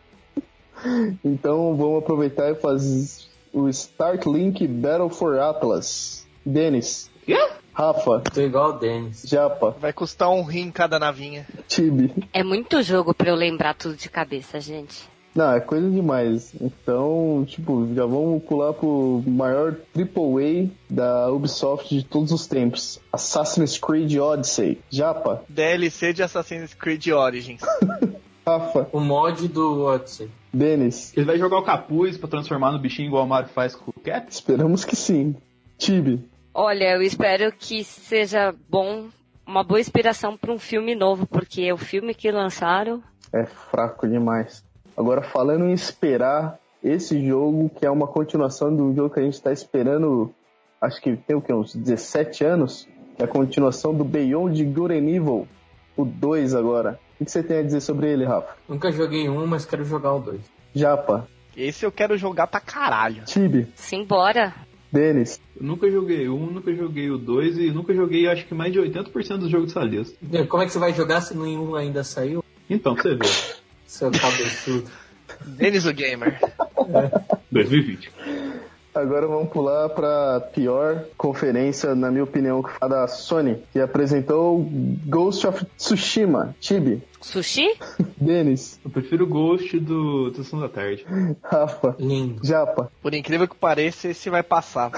Então vamos aproveitar e fazer o Start Link Battle for Atlas. Denis. Quê? Rafa, Tô igual o Denis. Japa, Vai custar um rim cada navinha. Tibi. É muito jogo pra eu lembrar tudo de cabeça, gente. Não, é coisa demais. Então, tipo, já vamos pular pro maior AAA da Ubisoft de todos os tempos. Assassin's Creed Odyssey. Japa, DLC de Assassin's Creed Origins. <laughs> Rafa, O mod do Odyssey. Denis. Ele vai jogar o capuz pra transformar no bichinho igual o Mario faz com o Cap? Esperamos que sim. Tibi. Olha, eu espero que seja bom, uma boa inspiração pra um filme novo, porque o filme que lançaram. É fraco demais. Agora, falando em esperar, esse jogo, que é uma continuação do jogo que a gente tá esperando, acho que tem o que, uns 17 anos, que é a continuação do Beyond Good and Evil, o 2 agora. O que você tem a dizer sobre ele, Rafa? Nunca joguei um, mas quero jogar o dois. Japa, Esse eu quero jogar pra caralho. Tibi, Simbora. Denis, Eu nunca joguei um, nunca joguei o dois e nunca joguei acho que mais de 80% dos jogos dessa lista. Como é que você vai jogar se nenhum ainda saiu? Então, você ver. Seu cabeçudo. Denis o Gamer. 2020. Agora vamos pular para a pior conferência, na minha opinião, que foi a da Sony, que apresentou Ghost of Tsushima. Tibi, Sushi? <laughs> Denis, Eu prefiro o Ghost do do Sessão da Tarde. Rafa, Lindo. Japa. Por incrível que pareça, esse vai passar.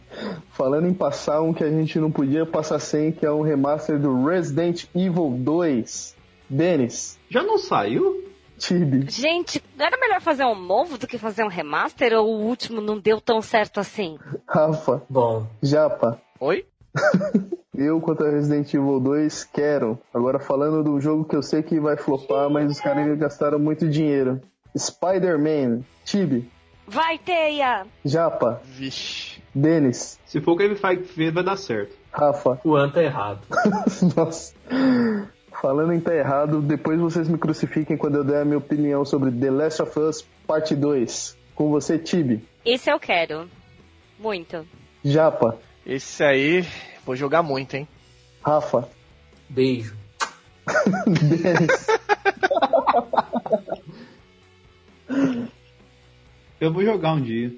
<laughs> Falando em passar um que a gente não podia passar sem, que é um remaster do Resident Evil 2. Denis, Já não saiu? Tibi, Gente, não era melhor fazer um novo do que fazer um remaster? Ou o último não deu tão certo assim? Rafa, Bom, Japa. Oi? <laughs> Eu, quanto a Resident Evil 2, quero. Agora falando do jogo que eu sei que vai flopar, mas os caras gastaram muito dinheiro. Spider-Man, Tibi, Vai, Teia! Japa, Vixe. Denis, Se for o que ele faz, fez, vai dar certo. Rafa. o An tá errado. <laughs> Nossa. Falando em tá errado, depois vocês me crucifiquem quando eu der a minha opinião sobre The Last of Us Parte 2. Com você, Tibi. Esse eu quero. Muito. Japa, Esse aí, vou jogar muito, hein? Rafa, Beijo. <laughs> Eu vou jogar um dia.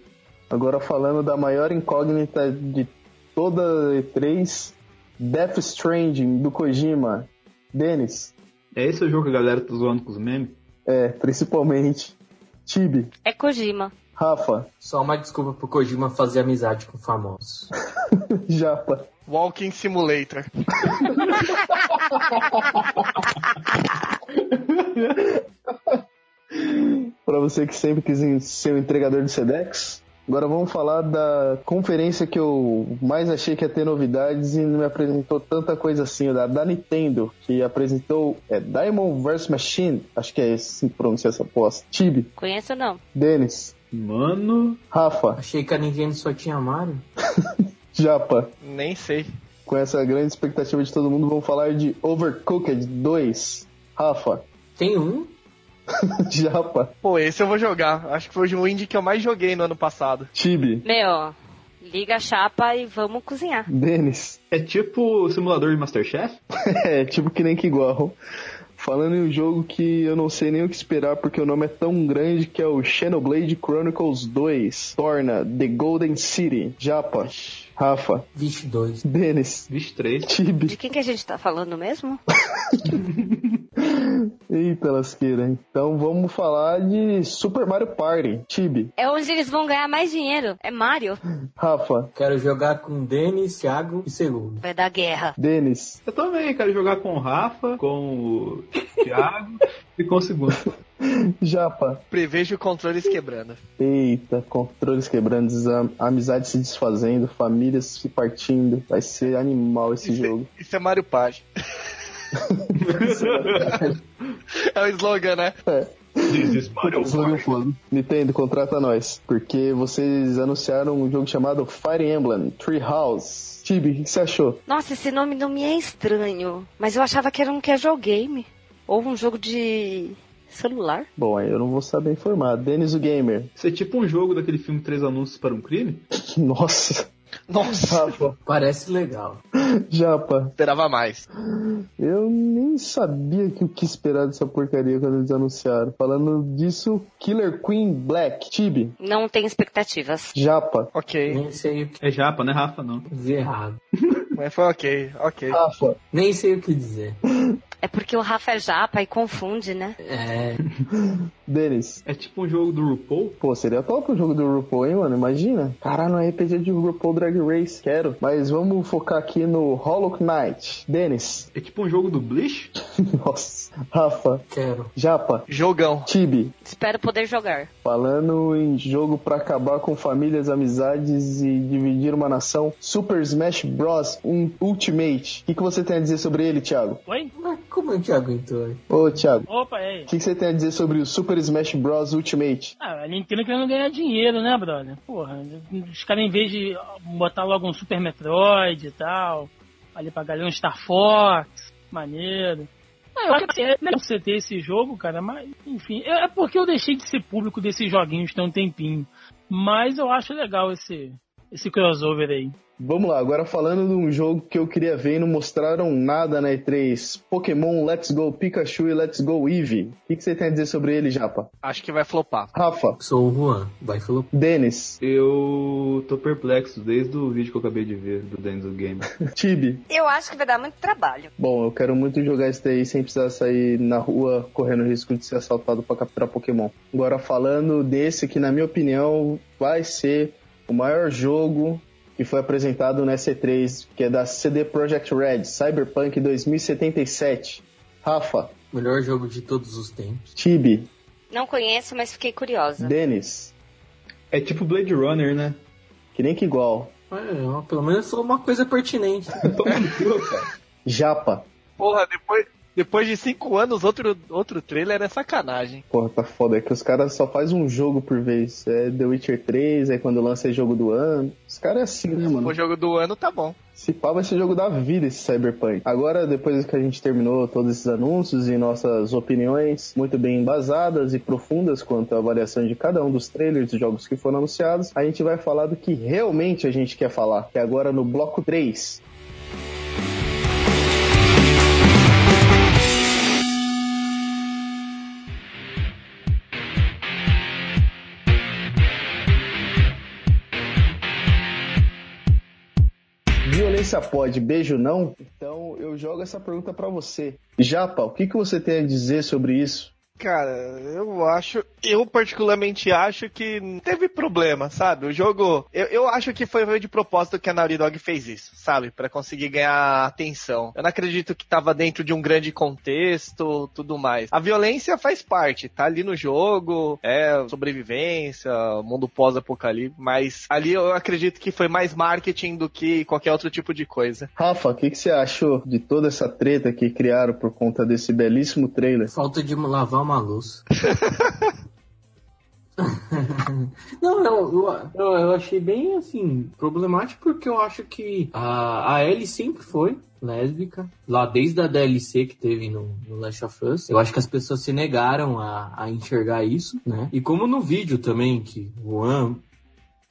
Agora falando da maior incógnita de toda a E3, Death Stranding do Kojima. Denis, É esse o jogo que a galera tá zoando com os memes? é, principalmente. Tibi, É Kojima. Rafa, Só uma desculpa pro Kojima fazer amizade com famosos. <laughs> Japa, Walking Simulator. <laughs> para você que sempre quis ser o entregador de Sedex. Agora vamos falar da conferência que eu mais achei que ia ter novidades e não me apresentou tanta coisa assim, da, da Nintendo, que apresentou é, Diamond vs Machine, acho que é assim que pronuncia essa posta. Tibi, Conheço não. Denis, Mano, Rafa, Achei que a Nintendo só tinha Mario. <laughs> Japa. Nem sei. Com essa grande expectativa de todo mundo, vamos falar de Overcooked 2. Rafa, Tem um? <laughs> Japa, Pô, esse eu vou jogar. Acho que foi o indie que eu mais joguei no ano passado. Tibi, Meu, liga a chapa e vamos cozinhar. Denis. é tipo o simulador de Masterchef? <laughs> É, tipo que nem que igual. Falando em um jogo que eu não sei nem o que esperar porque o nome é tão grande que é o Xenoblade Chronicles 2. Torna The Golden City. Japa, Rafa, Vixe, dois. Denis, 23. De Tibi. quem que a gente tá falando mesmo? <laughs> Eita lasqueira. Então vamos falar de Super Mario Party. Tibi, É onde eles vão ganhar mais dinheiro. É Mario. Rafa, Quero jogar com Denis, Thiago e Segundo. Vai dar guerra. Denis, Eu também quero jogar com o Rafa, com o Thiago e com o segundo. <laughs> Japa. Prevejo controles quebrando. Eita, controles quebrando, am- amizades se desfazendo, famílias se partindo. Vai ser animal esse Isso, jogo. é, isso é Mario Party. É o slogan, né? É. This foda. Nintendo, contrata nós. Porque vocês anunciaram um jogo chamado Fire Emblem Treehouse. Tibi, o que você achou? Nossa, esse nome não me é estranho. Mas eu achava que era um casual game. Ou um jogo de celular. Bom, aí eu não vou saber informar. Denis o Gamer. Isso é tipo um jogo daquele filme Três Anúncios para um Crime? <laughs> Nossa. Nossa, Rafa. Parece legal. Japa. esperava mais. Eu nem sabia que o que esperar dessa porcaria quando eles anunciaram. Falando disso, Killer Queen Black. Tibi. Não tem expectativas. Japa. Ok, Nem sei o que É japa, né, Rafa? Não. dizer errado. <laughs> mas foi ok, ok. Rafa. Nem sei o que dizer. <laughs> É porque o Rafa é japa e confunde, né? É. <laughs> Denis. É tipo um jogo do RuPaul? Pô, seria top o jogo do RuPaul, hein, mano? Imagina. Caralho, no RPG de RuPaul Drag Race. Quero. Mas vamos focar aqui no Hollow Knight. Denis. É tipo um jogo do Bleach? <laughs> Nossa. Rafa. Quero. Japa. Jogão. Tibi. Espero poder jogar. Falando em jogo pra acabar com famílias, amizades e dividir uma nação, Super Smash Bros. Um Ultimate. O que, que você tem a dizer sobre ele, Thiago? Oi? Mas como a gente aguentou? Ô, Thiago, Opa, é. o que, que você tem a dizer sobre o Super Smash Bros. Ultimate? Ah, a Nintendo querendo ganhar dinheiro, né, brother? Porra, os caras em vez de botar logo um Super Metroid e tal, ali pra galera um Star Fox, maneiro. Ah, eu acho que é melhor você ter esse jogo, cara, mas, enfim, é é porque eu deixei de ser público desses joguinhos tem um tempinho. Mas eu acho legal esse, esse crossover aí. Vamos lá, agora falando de um jogo que eu queria ver e não mostraram nada na E3. Pokémon Let's Go Pikachu e Let's Go Eevee. O que, que você tem a dizer sobre ele, Japa? Acho que vai flopar. Rafa, Sou o Juan. Vai falou. Denis, Eu tô perplexo desde o vídeo que eu acabei de ver do Denzel Game. <laughs> Tibi. Eu acho que vai dar muito trabalho. Bom, eu quero muito jogar isso daí sem precisar sair na rua correndo risco de ser assaltado pra capturar Pokémon. Agora falando desse que, na minha opinião, vai ser o maior jogo que foi apresentado no SC3, que é da CD Projekt Red, Cyberpunk 2077. Rafa, Melhor jogo de todos os tempos. Tibi, Não conheço, mas fiquei curiosa. Denis, É tipo Blade Runner, né? que nem que igual. É, pelo menos foi uma coisa pertinente. Toma no cu, cara. Japa, Porra, depois, depois de cinco anos, outro, outro trailer é sacanagem. porra, tá foda, é que os caras só fazem um jogo por vez. É The Witcher 3, aí quando lança é jogo do ano. Os caras é assim, né, mano? O jogo do ano tá bom. Se pá, vai ser jogo da vida esse Cyberpunk. Agora, depois que a gente terminou todos esses anúncios e nossas opiniões muito bem embasadas e profundas quanto à avaliação de cada um dos trailers dos jogos que foram anunciados, a gente vai falar do que realmente a gente quer falar, que é agora no bloco 3. Violência pode, beijo não? Então eu jogo essa pergunta pra você. Japa, o que, que você tem a dizer sobre isso? Cara, eu acho, eu particularmente acho que teve problema, sabe? O jogo, eu, eu acho que foi de propósito que a Naughty Dog fez isso, sabe? Pra conseguir ganhar atenção. Eu não acredito que tava dentro de um grande contexto, tudo mais. A violência faz parte, tá ali no jogo, é sobrevivência, mundo pós-apocalipse, mas ali eu acredito que foi mais marketing do que qualquer outro tipo de coisa. Rafa, o que, que você achou de toda essa treta que criaram por conta desse belíssimo trailer? Falta de lavar uma louça. <laughs> <laughs> Não, eu, eu, eu, achei bem assim, problemático porque eu acho que a, a Ellie sempre foi lésbica, lá desde a DLC que teve no, no Last of Us. Eu acho que as pessoas se negaram a, a enxergar isso, né? E como no vídeo também, que o Juan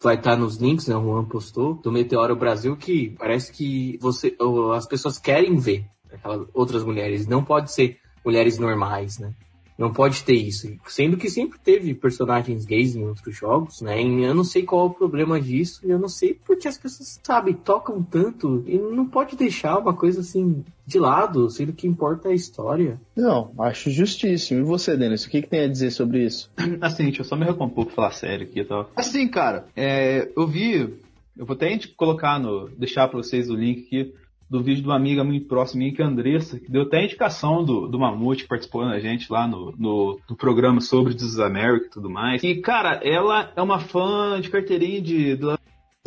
vai estar nos links, né? O Juan postou, do Meteoro Brasil, que parece que você, as pessoas querem ver aquelas outras mulheres, não pode ser mulheres normais, né? Não pode ter isso. Sendo que sempre teve personagens gays em outros jogos, né? E eu não sei qual é o problema disso. E eu não sei porque as pessoas, sabe, tocam tanto. E não pode deixar uma coisa assim de lado, sendo que importa a história. Não, acho justíssimo. E você, Denis, o que, que tem a dizer sobre isso? <clears throat> Assim, deixa eu só me recompor pra falar sério aqui e tal. Assim, cara, é, eu vi. Eu vou até colocar no. deixar pra vocês o link aqui do vídeo de uma amiga muito próxima minha, que é a Andressa, que deu até indicação do, do Mamute, participou da gente lá no, no, no programa sobre is America e tudo mais. E, cara, ela é uma fã de carteirinha de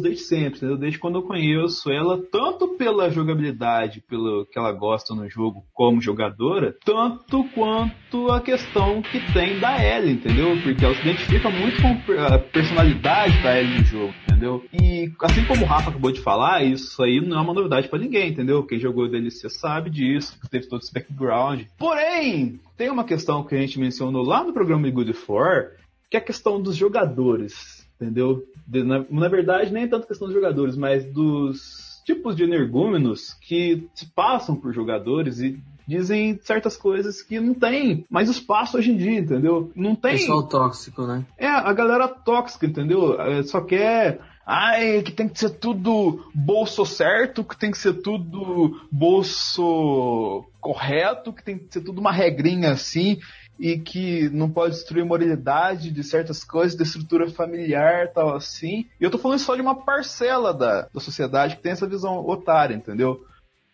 desde sempre, entendeu? Desde quando eu conheço ela, tanto pela jogabilidade, pelo que ela gosta no jogo como jogadora, tanto quanto a questão que tem da Ellie, entendeu? Porque ela se identifica muito com a personalidade da Ellie no jogo, entendeu? E assim como o Rafa acabou de falar, isso aí não é uma novidade para ninguém, entendeu? Quem jogou o DLC sabe disso, teve todo esse background. Porém, tem uma questão que a gente mencionou lá no programa de Good For, que é a questão dos jogadores entendeu? De, na, na, verdade, nem tanto questão dos jogadores, mas dos tipos de energúmenos que se passam por jogadores e dizem certas coisas que não tem mais espaço hoje em dia, entendeu? Não tem. Pessoal tóxico, né? É, a galera tóxica, entendeu? É, só quer. Ai, que tem que ser tudo bolso certo, que tem que ser tudo bolso correto, que tem que ser tudo uma regrinha assim e que não pode destruir a moralidade de certas coisas, da estrutura familiar tal assim. E eu tô falando só de uma parcela da, da sociedade que tem essa visão otária, entendeu?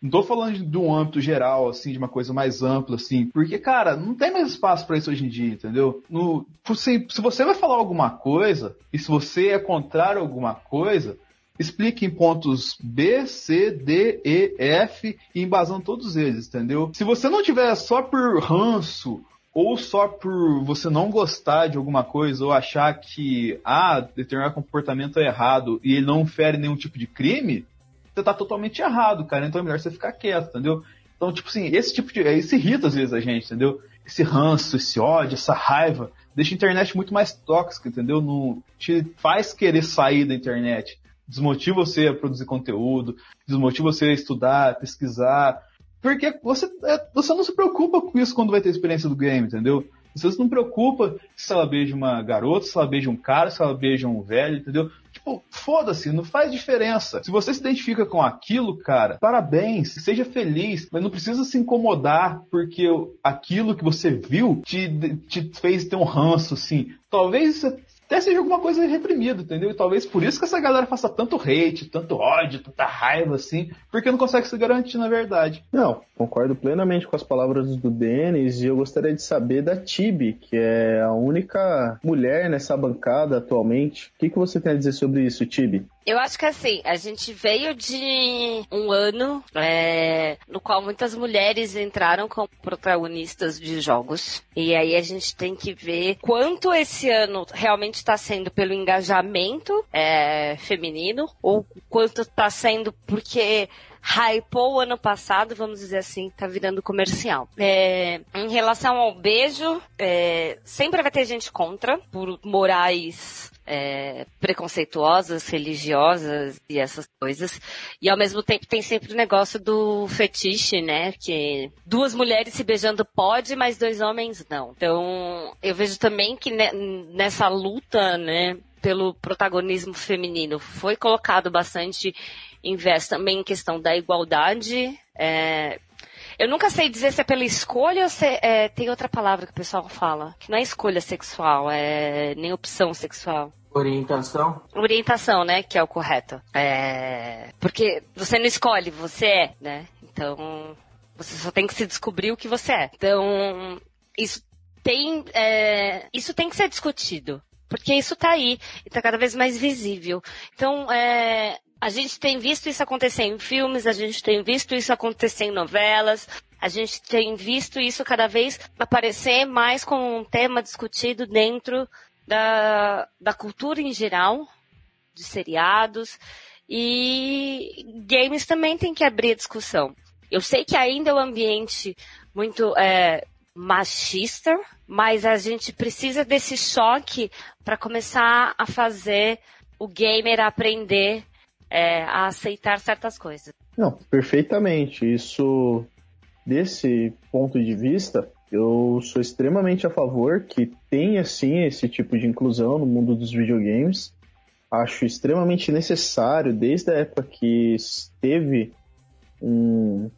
Não tô falando de um âmbito geral, assim, de uma coisa mais ampla, assim. Porque, cara, não tem mais espaço para isso hoje em dia, entendeu? No, se, se você vai falar alguma coisa, e se você é contrário a alguma coisa, explique em pontos B, C, D, E, F e embasando todos eles, entendeu? Se você não tiver só por ranço ou só por você não gostar de alguma coisa ou achar que ah, determinado comportamento é errado e ele não fere nenhum tipo de crime, você tá totalmente errado, cara. Então é melhor você ficar quieto, entendeu? Então, tipo assim, esse tipo de. Isso irrita às vezes a gente, entendeu? Esse ranço, esse ódio, essa raiva, deixa a internet muito mais tóxica, entendeu? Não, te faz querer sair da internet. Desmotiva você a produzir conteúdo, desmotiva você a estudar, pesquisar, porque você, é, você não se preocupa com isso quando vai ter experiência do game, entendeu? Você não se preocupa se ela beija uma garota, se ela beija um cara, se ela beija um velho, entendeu? Tipo, foda-se, não faz diferença. Se você se identifica com aquilo, cara, parabéns, seja feliz, mas não precisa se incomodar porque aquilo que você viu te, te fez ter um ranço, assim. Talvez até seja alguma coisa reprimida, entendeu? E talvez por isso que essa galera faça tanto hate, tanto ódio, tanta raiva, assim, porque não consegue se garantir na verdade. Não, concordo plenamente com as palavras do Denis e eu gostaria de saber da Tibi, que é a única mulher nessa bancada atualmente. O que, que você tem a dizer sobre isso, Tibi? Eu acho que assim, a gente veio de um ano é, no qual muitas mulheres entraram como protagonistas de jogos. E aí a gente tem que ver quanto esse ano realmente está sendo pelo engajamento é, feminino ou quanto está sendo porque hypou o ano passado, vamos dizer assim, tá virando comercial. É, em relação ao beijo, é, sempre vai ter gente contra, por morais é, preconceituosas, religiosas e essas coisas. E ao mesmo tempo tem sempre o negócio do fetiche, né? Que duas mulheres se beijando pode, mas dois homens não. Então, eu vejo também que nessa luta, né? Pelo protagonismo feminino foi colocado bastante investe também em questão da igualdade. É, eu nunca sei dizer se é pela escolha ou se é, tem outra palavra que o pessoal fala, que não é escolha sexual, é nem opção sexual. Orientação? Orientação, né? Que é o correto. É... Porque você não escolhe, você é, né? Então, você só tem que se descobrir o que você é. Então, isso tem, é... isso tem que ser discutido. Porque isso tá aí e tá cada vez mais visível. Então, é... A gente tem visto isso acontecer em filmes, a gente tem visto isso acontecer em novelas, a gente tem visto isso cada vez aparecer mais como um tema discutido dentro da, da cultura em geral, de seriados, e games também tem que abrir a discussão. Eu sei que ainda é um ambiente muito é, machista, mas a gente precisa desse choque para começar a fazer o gamer aprender é, a aceitar certas coisas. Não, perfeitamente. Isso, desse ponto de vista, eu sou extremamente a favor que tenha sim esse tipo de inclusão no mundo dos videogames. Acho extremamente necessário, desde a época que teve um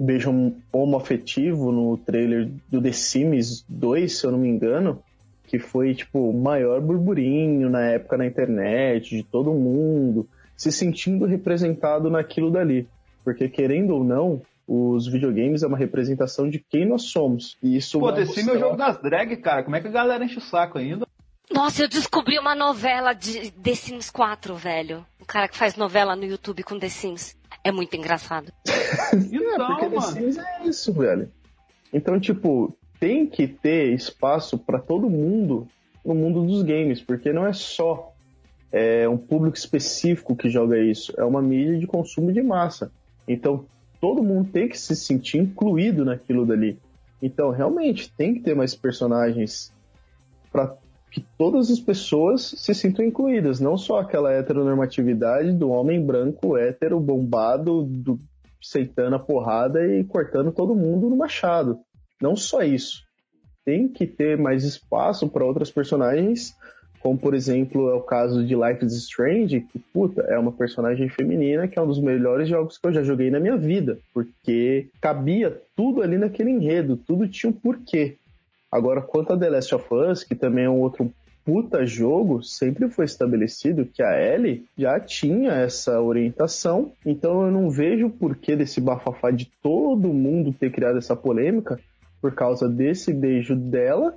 beijo homoafetivo no trailer do The Sims 2, se eu não me engano, que foi tipo o maior burburinho na época na internet, de todo mundo se sentindo representado naquilo dali. Porque, querendo ou não, os videogames é uma representação de quem nós somos. E isso Pô, The Sims é o jogo das drag, cara. Como é que a galera enche o saco ainda? Nossa, eu descobri uma novela de The Sims 4, velho. O cara que faz novela no YouTube com The Sims. É muito engraçado. <laughs> então, é, porque mano. The Sims é isso, velho. Então, tipo, tem que ter espaço para todo mundo no mundo dos games, porque não é só é um público específico que joga isso, é uma mídia de consumo de massa. Então, todo mundo tem que se sentir incluído naquilo dali. Então, realmente, tem que ter mais personagens para que todas as pessoas se sintam incluídas, não só aquela heteronormatividade do homem branco hétero bombado, do, aceitando a porrada e cortando todo mundo no machado. Não só isso. Tem que ter mais espaço para outras personagens como, por exemplo, é o caso de Life is Strange, que, puta, é uma personagem feminina que é um dos melhores jogos que eu já joguei na minha vida, porque cabia tudo ali naquele enredo, tudo tinha um porquê. Agora, quanto a The Last of Us, que também é um outro puta jogo, sempre foi estabelecido que a Ellie já tinha essa orientação, então eu não vejo o porquê desse bafafá de todo mundo ter criado essa polêmica por causa desse beijo dela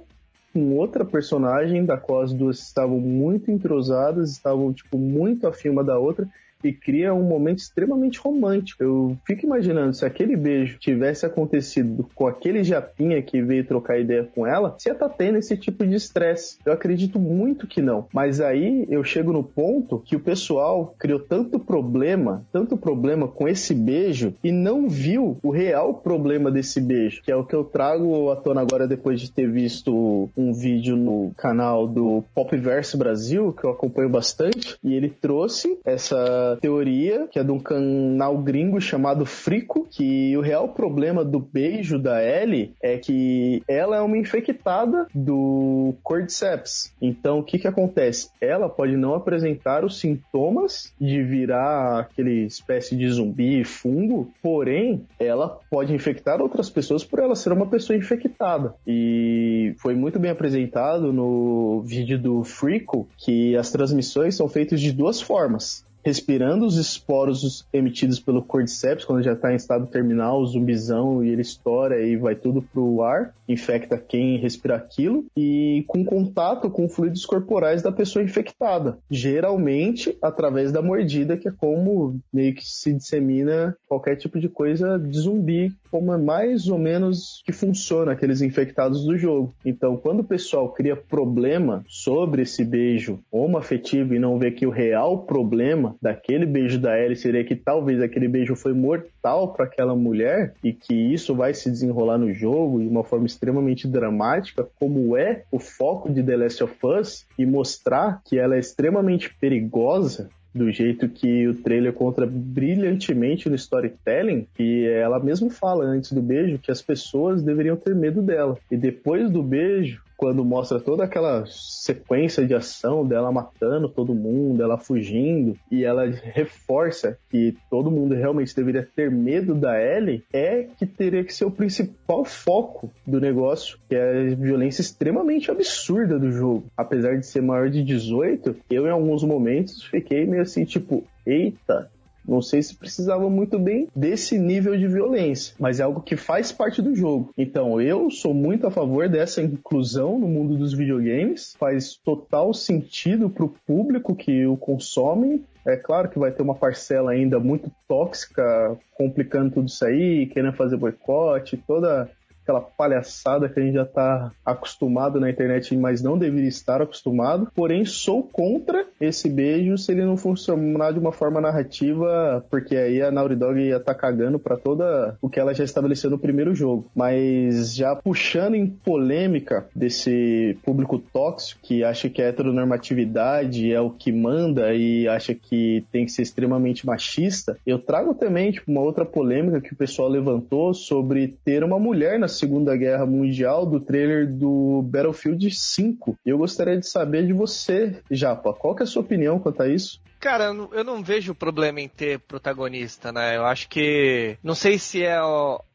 com outra personagem da qual as duas estavam muito entrosadas, estavam tipo muito afim uma da outra e cria um momento extremamente romântico. Eu fico imaginando se aquele beijo tivesse acontecido com aquele Japinha que veio trocar ideia com ela, se ia estar tá tendo esse tipo de estresse. Eu acredito muito que não. Mas aí eu chego no ponto que o pessoal criou tanto problema, tanto problema com esse beijo e não viu o real problema desse beijo, que é o que eu trago à tona agora depois de ter visto um vídeo no canal do Popverse Brasil, que eu acompanho bastante, e ele trouxe essa teoria, que é de um canal gringo chamado Frico, que o real problema do beijo da Ellie é que ela é uma infectada do Cordyceps. Então, o que que acontece? Ela pode não apresentar os sintomas de virar aquele espécie de zumbi, fungo, porém, ela pode infectar outras pessoas por ela ser uma pessoa infectada. E foi muito bem apresentado no vídeo do Frico que as transmissões são feitas de duas formas respirando os esporos emitidos pelo Cordyceps, quando já está em estado terminal, o zumbizão, e ele estoura e vai tudo pro ar, infecta quem respira aquilo, e com contato com fluidos corporais da pessoa infectada. Geralmente através da mordida, que é como meio que se dissemina qualquer tipo de coisa de zumbi, como é mais ou menos que funciona aqueles infectados do jogo. Então, quando o pessoal cria problema sobre esse beijo homoafetivo e não vê que o real problema daquele beijo da Ellie seria que talvez aquele beijo foi mortal para aquela mulher e que isso vai se desenrolar no jogo de uma forma extremamente dramática, como é o foco de The Last of Us e mostrar que ela é extremamente perigosa do jeito que o trailer conta brilhantemente no storytelling, que ela mesmo fala antes do beijo que as pessoas deveriam ter medo dela. E depois do beijo, quando mostra toda aquela sequência de ação dela matando todo mundo, ela fugindo, e ela reforça que todo mundo realmente deveria ter medo da Ellie, é que teria que ser o principal foco do negócio, que é a violência extremamente absurda do jogo. Apesar de ser maior de 18, eu em alguns momentos fiquei meio assim, tipo, eita, não sei se precisava muito bem desse nível de violência, mas é algo que faz parte do jogo. Então, eu sou muito a favor dessa inclusão no mundo dos videogames. Faz total sentido para o público que o consome. É claro que vai ter uma parcela ainda muito tóxica, complicando tudo isso aí, querendo fazer boicote, toda aquela palhaçada que a gente já está acostumado na internet, mas não deveria estar acostumado. Porém, sou contra esse beijo se ele não funcionar de uma forma narrativa, porque aí a Naughty Dog ia estar tá cagando para toda o que ela já estabeleceu no primeiro jogo. Mas já puxando em polêmica desse público tóxico que acha que a heteronormatividade é o que manda e acha que tem que ser extremamente machista, eu trago também tipo, uma outra polêmica que o pessoal levantou sobre ter uma mulher na Segunda Guerra Mundial do trailer do Battlefield 5. E eu gostaria de saber de você, Japa, qual é a sua opinião quanto a isso? Cara, eu não, vejo problema em ter protagonista, né? Eu acho que. Não sei se é,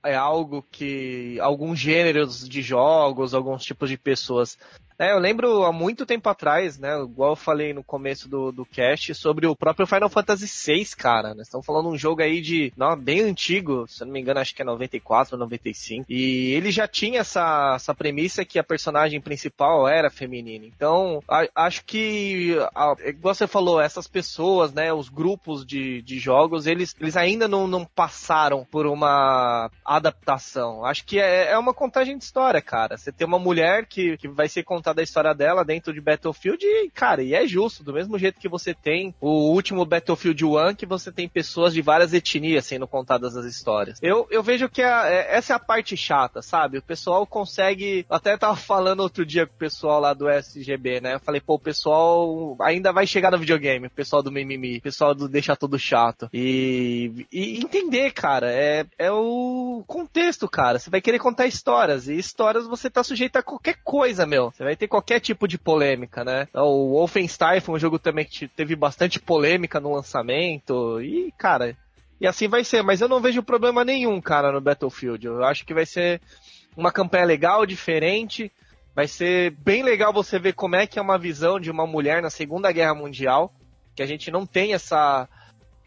é algo que. alguns gêneros de jogos, alguns tipos de pessoas é, eu lembro há muito tempo atrás, né? Igual eu falei no começo do, do cast, sobre o próprio Final Fantasy VI, cara. Nós estamos falando um jogo aí de. Não, bem antigo, se eu não me engano, acho que é 94 ou 95. E ele já tinha essa, essa premissa que a personagem principal era feminina. Então, a, acho que, a, igual você falou, essas pessoas, né? Os grupos de, de jogos, eles, eles ainda não, não passaram por uma adaptação. Acho que é, é uma contagem de história, cara. Você tem uma mulher que, que vai ser contada contada a história dela dentro de Battlefield e, cara, e é justo, do mesmo jeito que você tem o último Battlefield 1, que você tem pessoas de várias etnias sendo contadas as histórias. Eu, eu vejo que a, é, essa é a parte chata, sabe? O pessoal consegue, até tava falando outro dia com o pessoal lá do SGB, né? Eu falei, pô, o pessoal ainda vai chegar no videogame, o pessoal do mimimi, pessoal do deixar tudo chato. E, e entender, cara, é, é o contexto, cara. Você vai querer contar histórias, e histórias você tá sujeito a qualquer coisa, meu. Você vai ter qualquer tipo de polêmica, né? O Wolfenstein foi um jogo também que teve bastante polêmica no lançamento e, cara, e assim vai ser. Mas eu não vejo problema nenhum, cara, no Battlefield. Eu acho que vai ser uma campanha legal, diferente. Vai ser bem legal você ver como é que é uma visão de uma mulher na Segunda Guerra Mundial, que a gente não tem essa,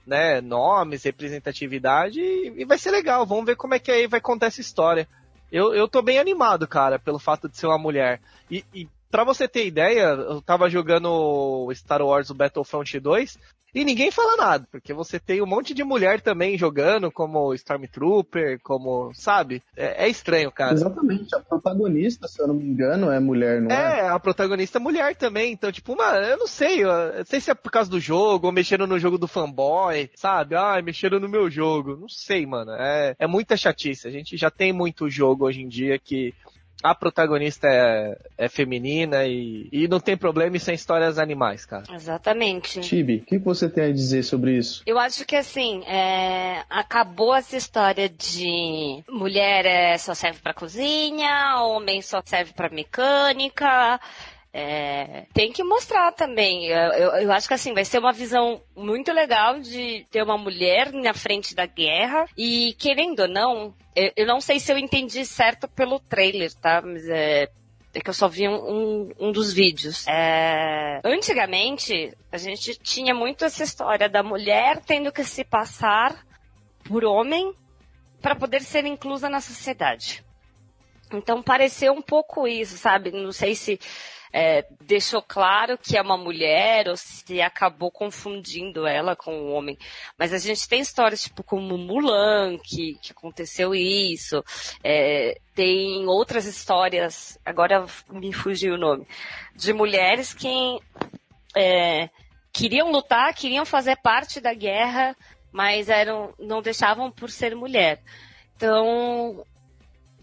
né, nomes, representatividade, e, vai ser legal. Vamos ver como é que aí vai contar essa história. Eu, eu tô bem animado, cara, pelo fato de ser uma mulher. E, e pra você ter ideia, eu tava jogando Star Wars o Battlefront 2 e ninguém fala nada, porque você tem um monte de mulher também jogando, como Stormtrooper, como, sabe? É, é estranho, cara. Exatamente, a protagonista, se eu não me engano, é mulher, não é? É, a protagonista é mulher também, então, tipo, uma, eu não sei, eu não sei se é por causa do jogo, ou mexendo no jogo do fanboy, sabe? Ah, mexendo no meu jogo, não sei, mano, é, é muita chatice, a gente já tem muito jogo hoje em dia que a protagonista é, é feminina e, e não tem problema em ser histórias animais, cara. Exatamente. Tibi, o que você tem a dizer sobre isso? Eu acho que assim, é, acabou essa história de mulher é, só serve pra cozinha, homem só serve pra mecânica. É, tem que mostrar também. Eu, eu, eu, acho que assim, vai ser uma visão muito legal de ter uma mulher na frente da guerra. E querendo ou não, eu, eu não sei se eu entendi certo pelo trailer, tá? Mas é, é que eu só vi um, um, um dos vídeos. É... Antigamente, a gente tinha muito essa história da mulher tendo que se passar por homem para poder ser inclusa na sociedade. Então pareceu um pouco isso, sabe? Não sei se é, deixou claro que é uma mulher ou se acabou confundindo ela com um homem. Mas a gente tem histórias tipo como Mulan, que, que aconteceu isso. É, tem outras histórias, agora me fugiu o nome, de mulheres que é, queriam lutar, queriam fazer parte da guerra, mas eram, não deixavam por ser mulher. Então,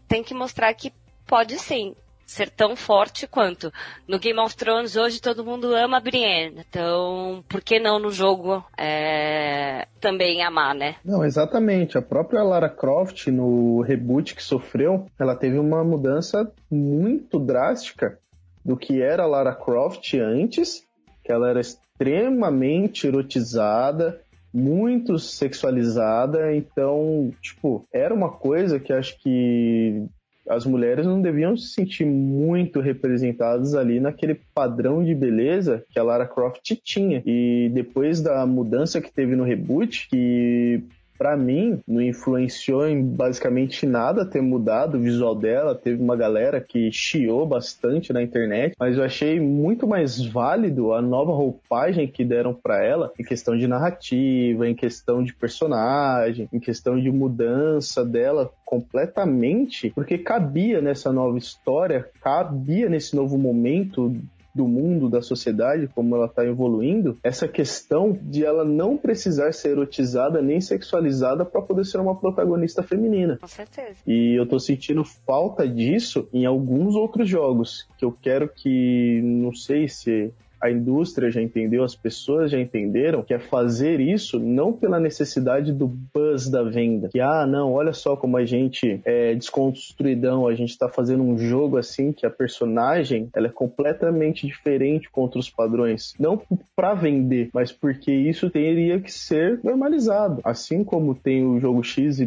tem que mostrar que pode sim ser tão forte quanto. No Game of Thrones hoje todo mundo ama a Brienne, então por que não no jogo é, também amar, né? Não, exatamente. A própria Lara Croft no reboot que sofreu, ela teve uma mudança muito drástica do que era Lara Croft antes, que ela era extremamente erotizada, muito sexualizada, então, tipo, era uma coisa que acho que as mulheres não deviam se sentir muito representadas ali naquele padrão de beleza que a Lara Croft tinha. E depois da mudança que teve no reboot, que para mim, não influenciou em basicamente nada ter mudado o visual dela. Teve uma galera que chiou bastante na internet, mas eu achei muito mais válido a nova roupagem que deram para ela em questão de narrativa, em questão de personagem, em questão de mudança dela completamente, porque cabia nessa nova história, cabia nesse novo momento do mundo, da sociedade, como ela está evoluindo, essa questão de ela não precisar ser erotizada nem sexualizada para poder ser uma protagonista feminina. Com certeza. E eu tô sentindo falta disso em alguns outros jogos, que eu quero que, não sei se a indústria já entendeu, as pessoas já entenderam, que é fazer isso não pela necessidade do buzz da venda. Que, ah, não, olha só como a gente é desconstruidão, a gente está fazendo um jogo assim que a personagem ela é completamente diferente contra os padrões. Não para vender, mas porque isso teria que ser normalizado. Assim como tem o jogo XYZ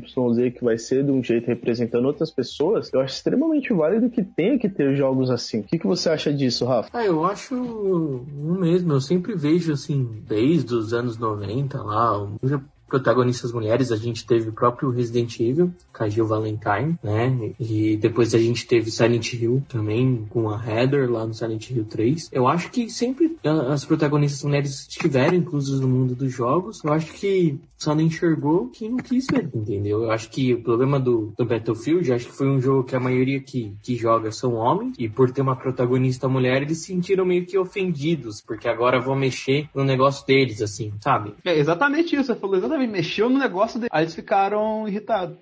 que vai ser de um jeito representando outras pessoas, eu acho extremamente válido que tenha que ter jogos assim. O que, que você acha disso, Rafa? Ah, eu acho um mesmo. Eu sempre vejo, assim, desde os anos 90 lá, protagonistas mulheres, a gente teve o próprio Resident Evil, com a Valentine, né? E depois a gente teve Silent Hill também, com a Heather lá no Silent Hill 3. Eu acho que sempre as protagonistas mulheres estiveram inclusas no mundo dos jogos. Eu acho que só não enxergou quem não quis ver, entendeu? Eu acho que o problema do, do Battlefield, acho que foi um jogo que a maioria que, que joga são homens, e por ter uma protagonista mulher, eles se sentiram meio que ofendidos, porque agora vão mexer no negócio deles, assim, sabe? É exatamente isso, você falou exatamente, mexeu no negócio deles. Aí eles ficaram irritados.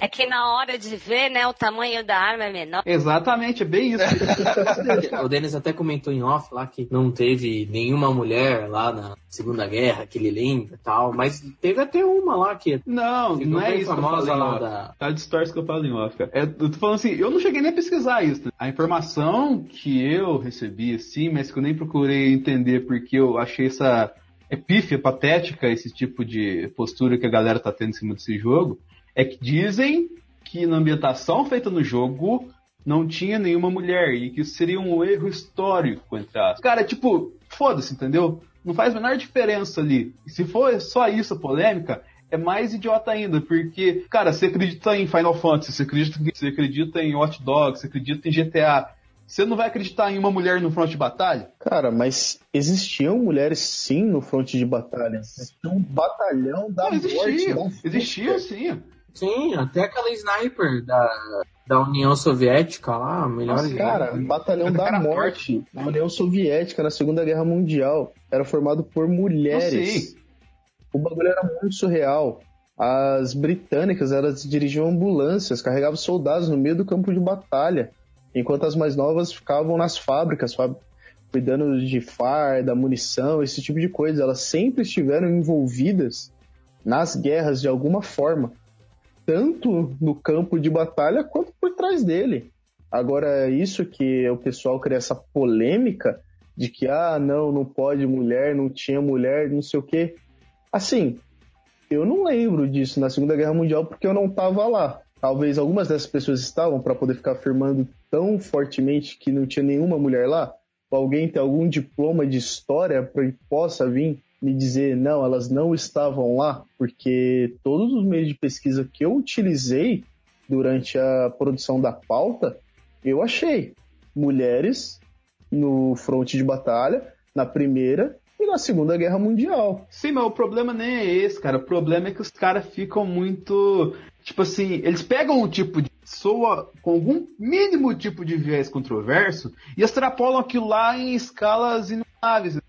É que na hora de ver, né, o tamanho da arma é menor. Exatamente, é bem isso. <laughs> o Denis até comentou em off lá que não teve nenhuma mulher lá na Segunda Guerra, que ele lembra e tal, mas teve até uma lá que. Não, não é isso famosa lá da. Tá distorce que eu falo em off, cara. É, eu tô falando assim, eu não cheguei nem a pesquisar isso. Né? A informação que eu recebi, assim, mas que eu nem procurei entender porque eu achei essa é pífia, patética esse tipo de postura que a galera tá tendo em cima desse jogo, é que dizem que na ambientação feita no jogo não tinha nenhuma mulher e que isso seria um erro histórico, entre aspas. Cara, tipo, foda-se, entendeu? Não faz a menor diferença ali. Se for só isso a polêmica, é mais idiota ainda, porque, cara, você acredita em Final Fantasy, você acredita, você acredita em Watch Dogs, você acredita em GTA. Você não vai acreditar em uma mulher no front de batalha? Cara, mas existiam mulheres sim no front de batalha. Existia um batalhão da não, existia, morte. Existia sim. Sim, até aquela sniper da, da União Soviética lá, melhor. Nossa, cara, o batalhão da morte da União Soviética na Segunda Guerra Mundial era formado por mulheres. O bagulho era muito surreal. As britânicas, elas dirigiam ambulâncias, carregavam soldados no meio do campo de batalha. Enquanto as mais novas ficavam nas fábricas, cuidando de farda, munição, esse tipo de coisa. Elas sempre estiveram envolvidas nas guerras de alguma forma, tanto no campo de batalha quanto por trás dele. Agora, isso que o pessoal cria essa polêmica de que, ah, não, não pode mulher, não tinha mulher, não sei o quê. Assim, eu não lembro disso na Segunda Guerra Mundial porque eu não estava lá. Talvez algumas dessas pessoas estavam para poder ficar afirmando tão fortemente que não tinha nenhuma mulher lá. Ou alguém tem algum diploma de história para que possa vir me dizer, não, elas não estavam lá, porque todos os meios de pesquisa que eu utilizei durante a produção da pauta eu achei mulheres no fronte de batalha, na primeira e na Segunda Guerra Mundial. Sim, mas o problema nem é esse, cara. O problema é que os caras ficam muito. Tipo assim, eles pegam um tipo de pessoa com algum mínimo tipo de viés controverso e extrapolam aquilo lá em escalas inumáveis.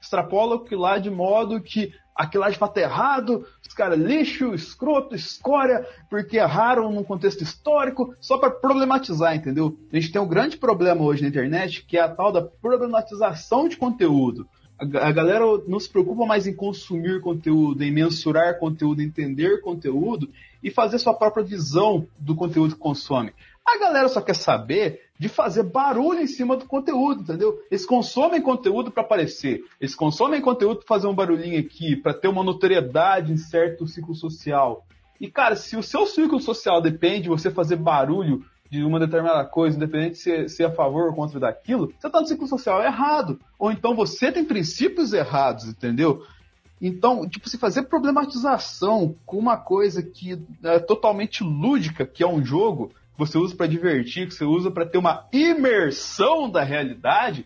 Extrapolam aquilo lá de modo que aquilo lá de fato é errado, os caras lixo, escroto, escória, porque erraram num contexto histórico, só para problematizar, entendeu? A gente tem um grande problema hoje na internet, que é a tal da problematização de conteúdo. A, galera não se preocupa mais em consumir conteúdo, em mensurar conteúdo, entender conteúdo e fazer sua própria visão do conteúdo que consome. A galera só quer saber de fazer barulho em cima do conteúdo, entendeu? Eles consomem conteúdo para aparecer, eles consomem conteúdo para fazer um barulhinho aqui, para ter uma notoriedade em certo ciclo social. E cara, se o seu ciclo social depende de você fazer barulho de uma determinada coisa, independente de ser, ser a favor ou contra daquilo, você está no ciclo social errado. Ou então você tem princípios errados, entendeu? Então, tipo, se fazer problematização com uma coisa que é totalmente lúdica, que é um jogo, que você usa para divertir, que você usa para ter uma imersão da realidade,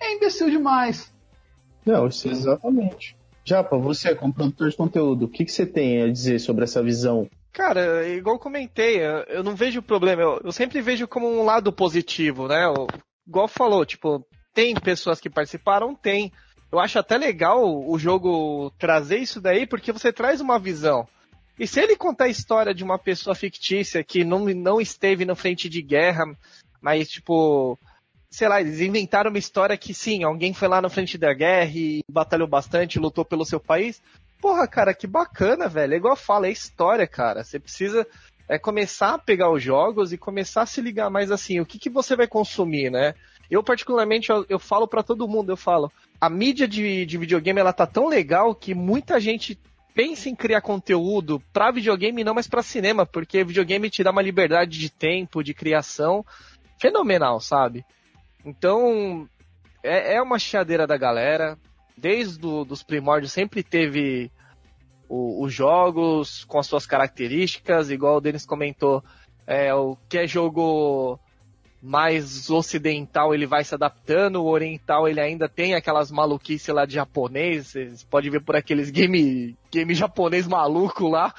é imbecil demais. Não, isso é exatamente. Japa, você, como produtor de conteúdo, o que, que você tem a dizer sobre essa visão? Cara, igual comentei, eu não vejo problema. Eu, eu sempre vejo como um lado positivo, né? Eu, igual falou, tipo, tem pessoas que participaram? Tem. Eu acho até legal o jogo trazer isso daí, porque você traz uma visão. E se ele contar a história de uma pessoa fictícia que não, não esteve na frente de guerra, mas tipo, sei lá, eles inventaram uma história que sim, alguém foi lá na frente da guerra e batalhou bastante, lutou pelo seu país. Porra, cara, que bacana, velho. É igual eu falo, é história, cara. Você precisa é começar a pegar os jogos e começar a se ligar mais assim, o que, que você vai consumir, né? Eu, particularmente, eu, eu falo para todo mundo, eu falo, a mídia de, de videogame, ela tá tão legal que muita gente pensa em criar conteúdo para videogame não mais para cinema, porque videogame te dá uma liberdade de tempo, de criação fenomenal, sabe? Então, é, é uma chiadeira da galera. Desde do, os primórdios sempre teve os jogos com as suas características, igual o Denis comentou, é, o que é jogo mais ocidental ele vai se adaptando, o oriental ele ainda tem aquelas maluquices lá de japonês, vocês podem ver por aqueles game, game japonês maluco lá.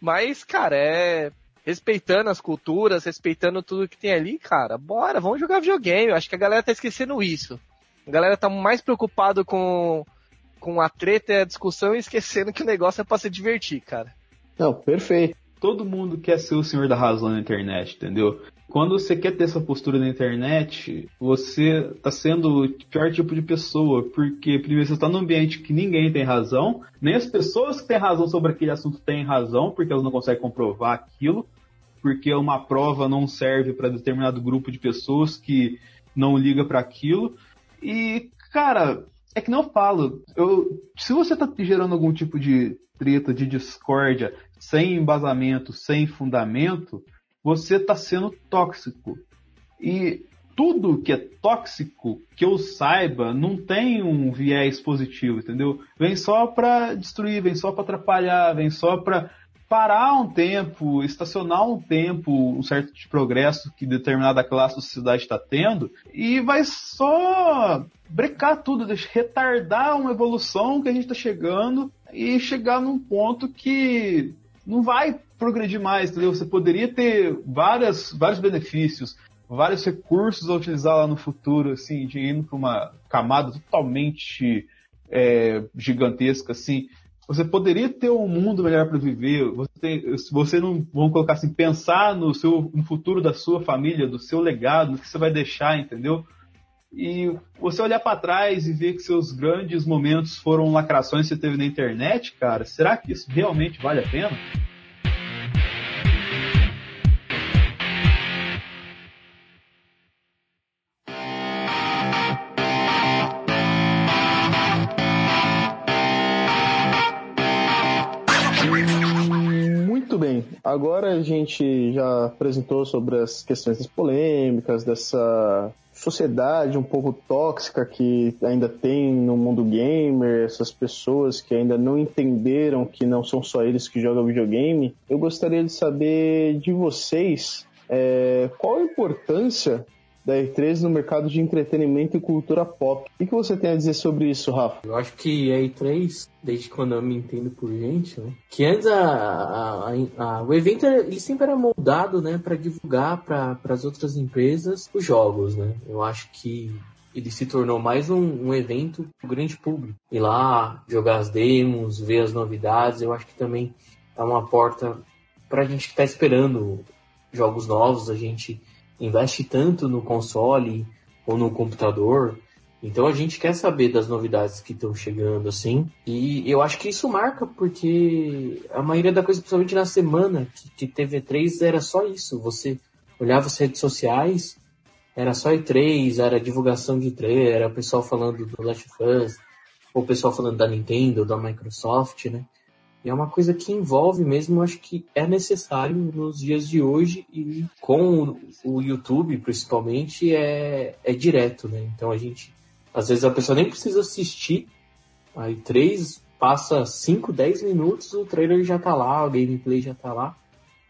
Mas, cara, é respeitando as culturas, respeitando tudo que tem ali, cara, bora, vamos jogar videogame. Eu acho que a galera tá esquecendo isso. A galera tá mais preocupado com, com a treta e a discussão e esquecendo que o negócio é pra se divertir, cara. Não, perfeito. Todo mundo quer ser o senhor da razão na internet, entendeu? Quando você quer ter essa postura na internet, você está sendo o pior tipo de pessoa, porque primeiro você está num ambiente que ninguém tem razão, nem as pessoas que têm razão sobre aquele assunto têm razão, porque elas não conseguem comprovar aquilo, porque uma prova não serve para determinado grupo de pessoas que não liga para aquilo. E, cara, é que não falo. Eu, se você está gerando algum tipo de treta, de discórdia, sem embasamento, sem fundamento, você está sendo tóxico. E tudo que é tóxico, que eu saiba, não tem um viés positivo, entendeu? Vem só para destruir, vem só para atrapalhar, vem só para parar um tempo, estacionar um tempo, um certo de progresso que determinada classe da sociedade está tendo, e vai só brecar tudo, retardar uma evolução que a gente está chegando e chegar num ponto que não vai progredir mais, entendeu? Você poderia ter várias, vários benefícios, vários recursos a utilizar lá no futuro, assim, de indo para uma camada totalmente é, gigantesca, assim, você poderia ter um mundo melhor para viver. Você, tem, você não, vamos colocar assim, pensar no seu no futuro da sua família, do seu legado, no que você vai deixar, entendeu? E você olhar para trás e ver que seus grandes momentos foram lacrações que você teve na internet, cara, será que isso realmente vale a pena? Agora a gente já apresentou sobre as questões polêmicas, dessa sociedade um pouco tóxica que ainda tem no mundo gamer, essas pessoas que ainda não entenderam que não são só eles que jogam videogame. Eu gostaria de saber de vocês é, qual a importância da E3 no mercado de entretenimento e cultura pop. O que você tem a dizer sobre isso, Rafa? Eu acho que a E3, desde quando eu me entendo por gente, né? que antes a, a, a, o evento ele sempre era moldado né, para divulgar para as outras empresas os jogos. Né? Eu acho que ele se tornou mais um, um evento para o grande público. Ir lá, jogar as demos, ver as novidades, eu acho que também é uma porta para a gente que está esperando jogos novos, a gente investe tanto no console ou no computador. Então a gente quer saber das novidades que estão chegando, assim. E eu acho que isso marca, porque a maioria da coisa, principalmente na semana que, que teve E3, era só isso. Você olhava as redes sociais, era só E3, era divulgação de E3, era o pessoal falando do Last of Us, ou o pessoal falando da Nintendo, da Microsoft, né? E é uma coisa que envolve mesmo, acho que é necessário nos dias de hoje e com o, YouTube, principalmente, é, é direto, né? Então a gente, às vezes a pessoa nem precisa assistir, aí três, passa 5, 10 minutos, o trailer já tá lá, o gameplay já tá lá,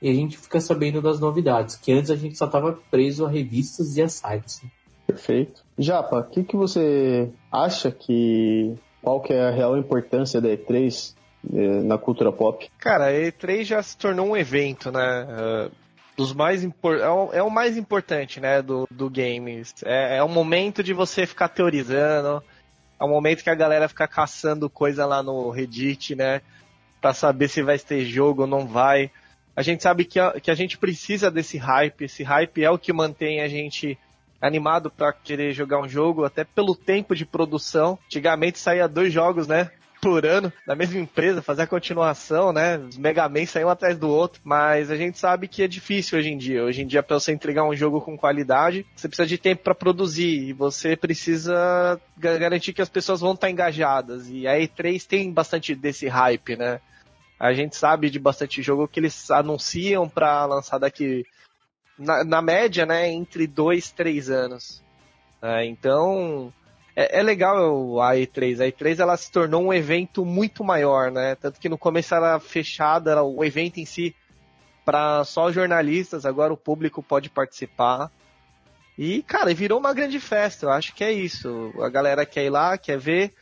e a gente fica sabendo das novidades, que antes a gente só tava preso a revistas e a sites. Né? Perfeito. Japa, o que, que você acha que. Qual que é a real importância da E3 é, na cultura pop? Cara, a E3 já se tornou um evento, né? Uh, dos mais impor... é, o, é, o, mais importante, né, do, do games. É, é o momento de você ficar teorizando, é o momento que a galera fica caçando coisa lá no Reddit, né, para saber se vai ter jogo ou não vai. A gente sabe que a, que a gente precisa desse hype, esse hype é o que mantém a gente animado para querer jogar um jogo, até pelo tempo de produção. Antigamente saía dois jogos, né? Por ano da mesma empresa, fazer a continuação, né? Os Mega Man um atrás do outro, mas a gente sabe que é difícil hoje em dia. Hoje em dia, para você entregar um jogo com qualidade, você precisa de tempo para produzir e você precisa garantir que as pessoas vão estar engajadas. E a E3 tem bastante desse hype, né? A gente sabe de bastante jogo que eles anunciam para lançar daqui na, na, média, né, entre dois, três anos. É, então, é, é, legal a E3. A E3 ela se tornou um evento muito maior, né? Tanto que no começo era fechada, era o evento em si para só jornalistas, agora o público pode participar. E, cara, virou uma grande festa, eu acho que é isso. A galera quer ir lá, quer ver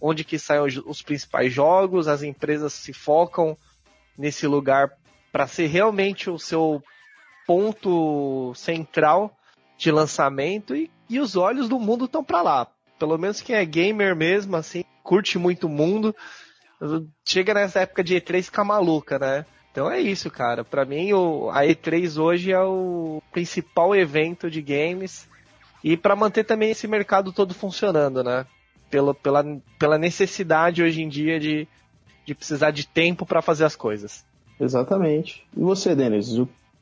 onde que saem os, os principais jogos, as empresas se focam nesse lugar para ser realmente o seu ponto central de lançamento e, e os olhos do mundo estão para lá pelo menos quem é gamer mesmo, assim, curte muito o mundo, chega nessa época de E3 fica maluca, né? Então é isso, cara. Para mim, o, a E3 hoje é o principal evento de games e para manter também esse mercado todo funcionando, né? Pela, pela, pela necessidade hoje em dia de, de precisar de tempo para fazer as coisas. Exatamente. E você, Denis,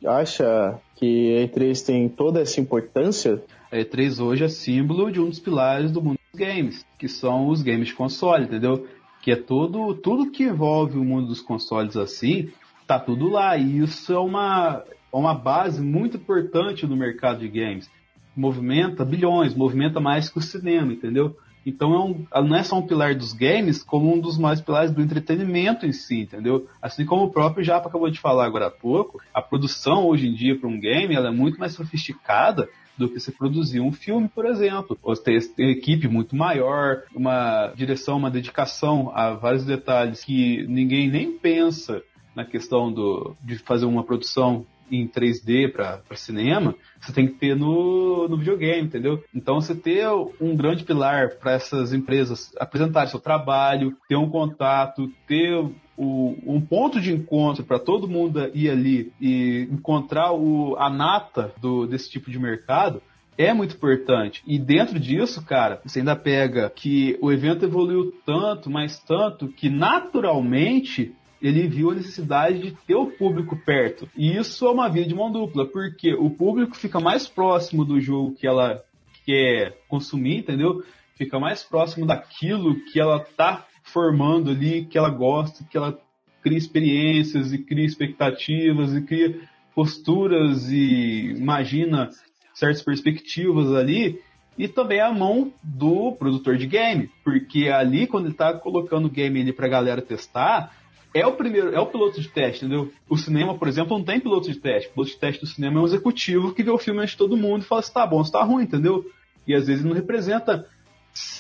acha que a E3 tem toda essa importância a E3 hoje é símbolo de um dos pilares do mundo dos games, que são os games de console, entendeu? Que é tudo, tudo que envolve o mundo dos consoles assim, tá tudo lá. E isso é uma, é uma base muito importante no mercado de games. Movimenta bilhões, movimenta mais que o cinema, entendeu? Então é um, não é só um pilar dos games, como um dos mais pilares do entretenimento em si, entendeu? Assim como o próprio Japa acabou de falar agora há pouco, a produção hoje em dia para um game ela é muito mais sofisticada do que se produzir um filme, por exemplo. Ou ter equipe muito maior, uma direção, uma dedicação a vários detalhes que ninguém nem pensa na questão do, de fazer uma produção em 3D para cinema, você tem que ter no, no videogame, entendeu? Então você ter um grande pilar para essas empresas apresentarem seu trabalho, ter um contato, ter o, um ponto de encontro para todo mundo ir ali e encontrar o, a nata do, desse tipo de mercado, é muito importante. E dentro disso, cara, você ainda pega que o evento evoluiu tanto, mas tanto, que naturalmente ele viu a necessidade de ter o público perto. E isso é uma via de mão dupla, porque o público fica mais próximo do jogo que ela quer consumir, entendeu? Fica mais próximo daquilo que ela tá formando ali, que ela gosta, que ela cria experiências e cria expectativas e cria posturas e imagina certas perspectivas ali e também a mão do produtor de game, porque ali quando ele está colocando o game ali para a galera testar, é o primeiro, é o piloto de teste, entendeu? O cinema, por exemplo, não tem piloto de teste. O piloto de teste do cinema é um executivo que vê o filme antes de todo mundo e fala se tá bom, se tá ruim, entendeu? E às vezes não representa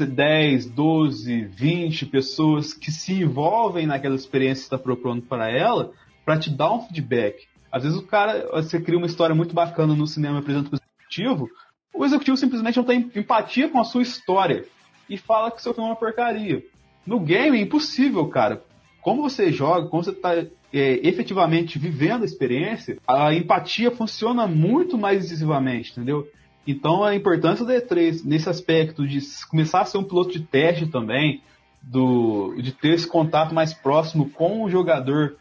10, 12, 20 pessoas que se envolvem naquela experiência que está propondo para ela para te dar um feedback. Às vezes o cara, você cria uma história muito bacana no cinema e apresenta para o executivo, o executivo simplesmente não tem empatia com a sua história e fala que seu filme é uma porcaria. No game é impossível, cara. Como você joga, como você está é, efetivamente vivendo a experiência, a empatia funciona muito mais decisivamente, entendeu? Então a importância da E3 nesse aspecto de começar a ser um piloto de teste também, do, de ter esse contato mais próximo com o jogador,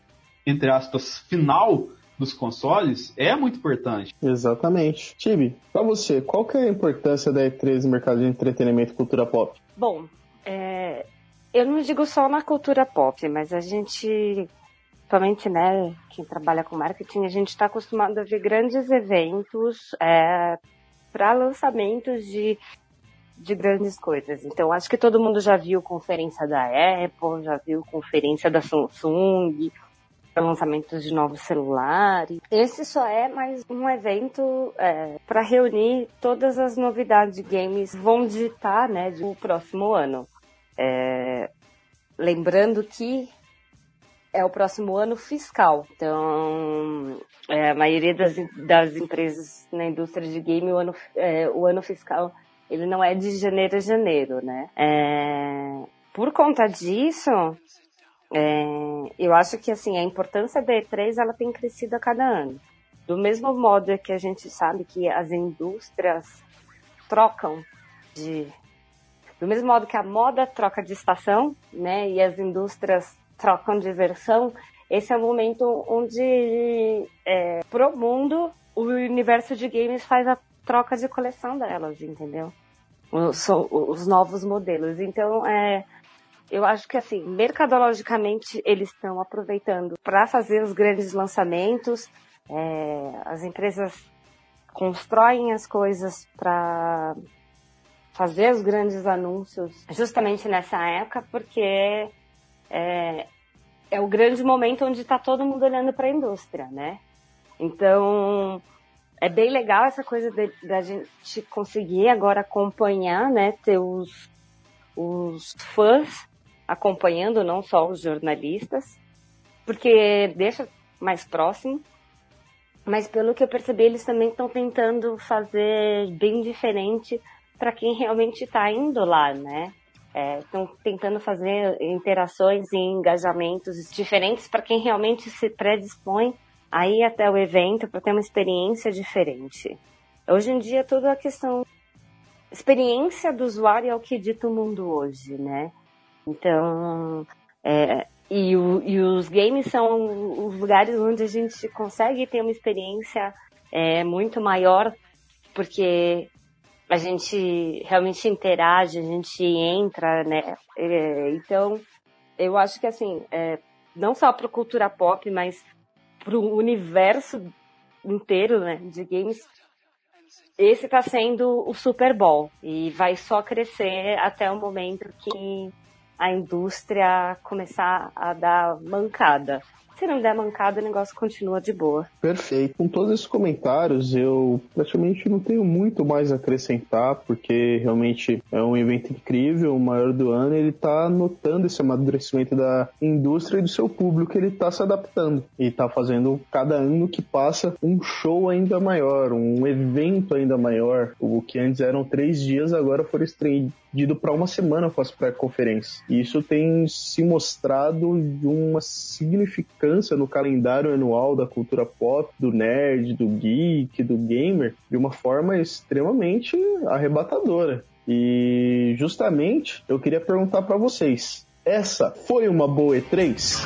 entre aspas, final dos consoles, é muito importante. Exatamente. Tibi, para você, qual que é a importância da E3 no mercado de entretenimento e cultura pop? Bom, é, eu não digo só na cultura pop, mas a gente principalmente, né, quem trabalha com marketing, a gente está acostumado a ver grandes eventos é, para lançamentos de, de grandes coisas. Então, acho que todo mundo já viu conferência da Apple, já viu conferência da Samsung, lançamentos de novos celulares. Esse só é mais um evento é, para reunir todas as novidades de games vão digitar, né, do próximo ano. É, lembrando que é o próximo ano fiscal. Então, é, a maioria das, das empresas na indústria de game, o ano, é, o ano fiscal, ele não é de janeiro a janeiro, né? É, por conta disso, é, eu acho que, assim, a importância da E3, ela tem crescido a cada ano. Do mesmo modo que a gente sabe que as indústrias trocam de... Do mesmo modo que a moda troca de estação, né? E as indústrias trocam de versão, esse é o momento onde, é, pro mundo, o universo de games faz a troca de coleção delas, entendeu? Os, os novos modelos. Então, é, eu acho que assim, mercadologicamente eles estão aproveitando para fazer os grandes lançamentos. É, as empresas constroem as coisas para fazer os grandes anúncios justamente nessa época, porque é, é o grande momento onde está todo mundo olhando para a indústria, né? Então, é bem legal essa coisa da gente conseguir agora acompanhar, né? Ter os, os fãs acompanhando, não só os jornalistas, porque deixa mais próximo. Mas pelo que eu percebi, eles também estão tentando fazer bem diferente para quem realmente está indo lá, né? estão é, tentando fazer interações e engajamentos diferentes para quem realmente se predispõe a ir até o evento para ter uma experiência diferente. Hoje em dia, toda a questão. Experiência do usuário é o que dita o mundo hoje, né? Então, é, e, o, e, os games são os lugares onde a gente consegue ter uma experiência é, muito maior, porque a gente realmente interage, a gente entra, né? É, então, eu acho que assim, é, não só para cultura pop, mas para o universo inteiro, né, de games, esse está sendo o Super Bowl e vai só crescer até o momento que a indústria começar a dar mancada. Se não der mancada, o negócio continua de boa. Perfeito. Com todos esses comentários, eu praticamente não tenho muito mais a acrescentar, porque realmente é um evento incrível, o maior do ano, ele está notando esse amadurecimento da indústria e do seu público, ele está se adaptando e está fazendo cada ano que passa um show ainda maior, um evento ainda maior. O que antes eram três dias, agora foram estendido para uma semana com as pré-conferências. E isso tem se mostrado de uma significância no calendário anual da cultura pop, do nerd, do geek, do gamer, de uma forma extremamente arrebatadora. E justamente eu queria perguntar para vocês: essa foi uma boa E3?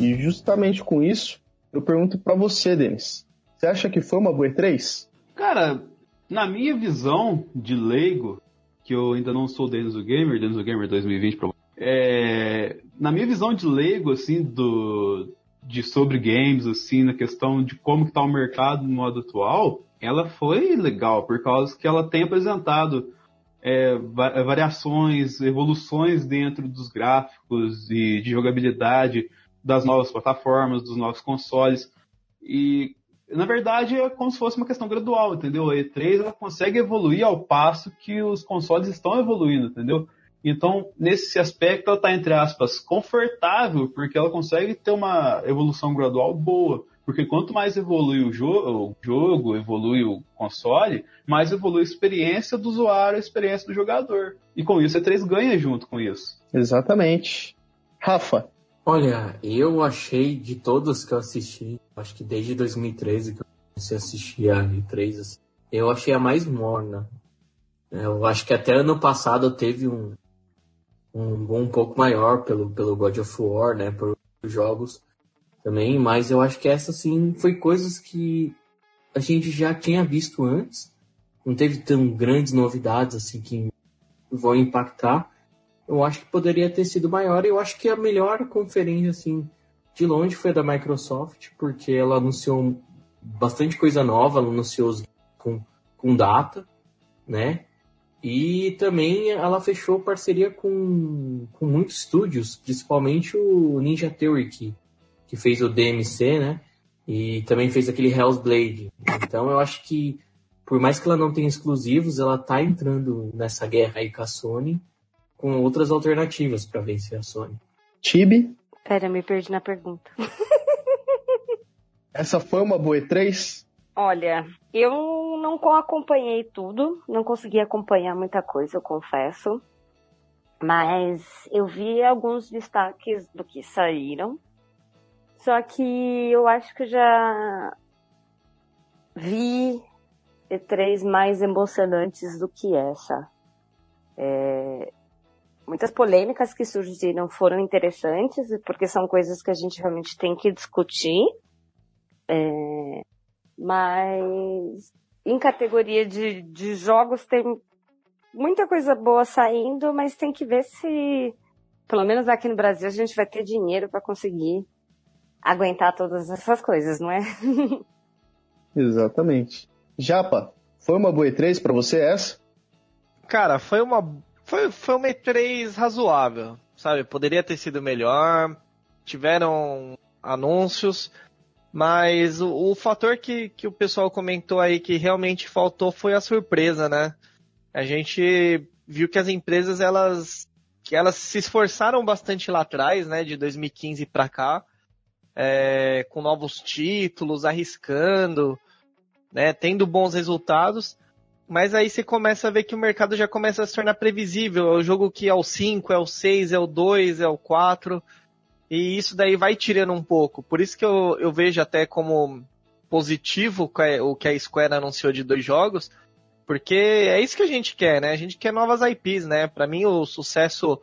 E justamente com isso, eu pergunto para você, Denis. Você acha que foi uma boa E3? Cara, na minha visão de leigo, que eu ainda não sou Denis o Gamer, Denis o Gamer 2020, é, na minha visão de leigo, assim, do, de sobre games, assim, na questão de como que tá o mercado no modo atual, ela foi legal, por causa que ela tem apresentado é, variações, evoluções dentro dos gráficos e de jogabilidade das novas plataformas, dos novos consoles. E, na verdade, é como se fosse uma questão gradual, entendeu? A E3 ela consegue evoluir ao passo que os consoles estão evoluindo, entendeu? Então, nesse aspecto, ela está, entre aspas, confortável, porque ela consegue ter uma evolução gradual boa. Porque quanto mais evolui o, jo o jogo, evolui o console, mais evolui a experiência do usuário, a experiência do jogador. E com isso, a E3 ganha junto com isso. Exatamente. Rafa, Olha, eu achei de todos que eu assisti, acho que desde 2013 que eu comecei a assistir a E3, assim, eu achei a mais morna. Eu acho que até ano passado teve um, um um pouco maior pelo, pelo God of War, né, por jogos também, mas eu acho que essa, sim, foi coisas que a gente já tinha visto antes, não teve tão grandes novidades, assim, que vão impactar, eu acho que poderia ter sido maior. Eu acho que a melhor conferência, assim, de longe foi a da Microsoft, porque ela anunciou bastante coisa nova, ela anunciou com, com data, né? E também ela fechou parceria com, com muitos estúdios, principalmente o Ninja Theory, que, que fez o DMC, né? E também fez aquele Hell's Blade. Então eu acho que, por mais que ela não tenha exclusivos, ela tá entrando nessa guerra aí com a Sony com outras alternativas para vencer a Sony. Tibi? Pera, me perdi na pergunta. Essa foi uma boa E3? Olha, eu não acompanhei tudo, não consegui acompanhar muita coisa, eu confesso. Mas eu vi alguns destaques do que saíram. Só que eu acho que já vi E3 mais emocionantes do que essa. É, muitas polêmicas que surgiram foram interessantes, porque são coisas que a gente realmente tem que discutir. É, mas em categoria de, de jogos tem muita coisa boa saindo, mas tem que ver se, pelo menos aqui no Brasil, a gente vai ter dinheiro para conseguir aguentar todas essas coisas, não é? <laughs> Exatamente. Japa, foi uma boa E3 para você essa? Cara, foi uma foi, foi uma E3 razoável, sabe? Poderia ter sido melhor, tiveram anúncios, mas o, o fator que, que o pessoal comentou aí que realmente faltou foi a surpresa, né? A gente viu que as empresas, elas, que elas se esforçaram bastante lá atrás, né? De 2015 para cá, é, com novos títulos, arriscando, né? Tendo bons resultados. Mas aí você começa a ver que o mercado já começa a se tornar previsível. É o jogo que é o 5, é o 6, é o 2, é o 4. E isso daí vai tirando um pouco. Por isso que eu, eu vejo até como positivo o que a Square anunciou de dois jogos. Porque é isso que a gente quer, né? A gente quer novas IPs, né? Para mim, o sucesso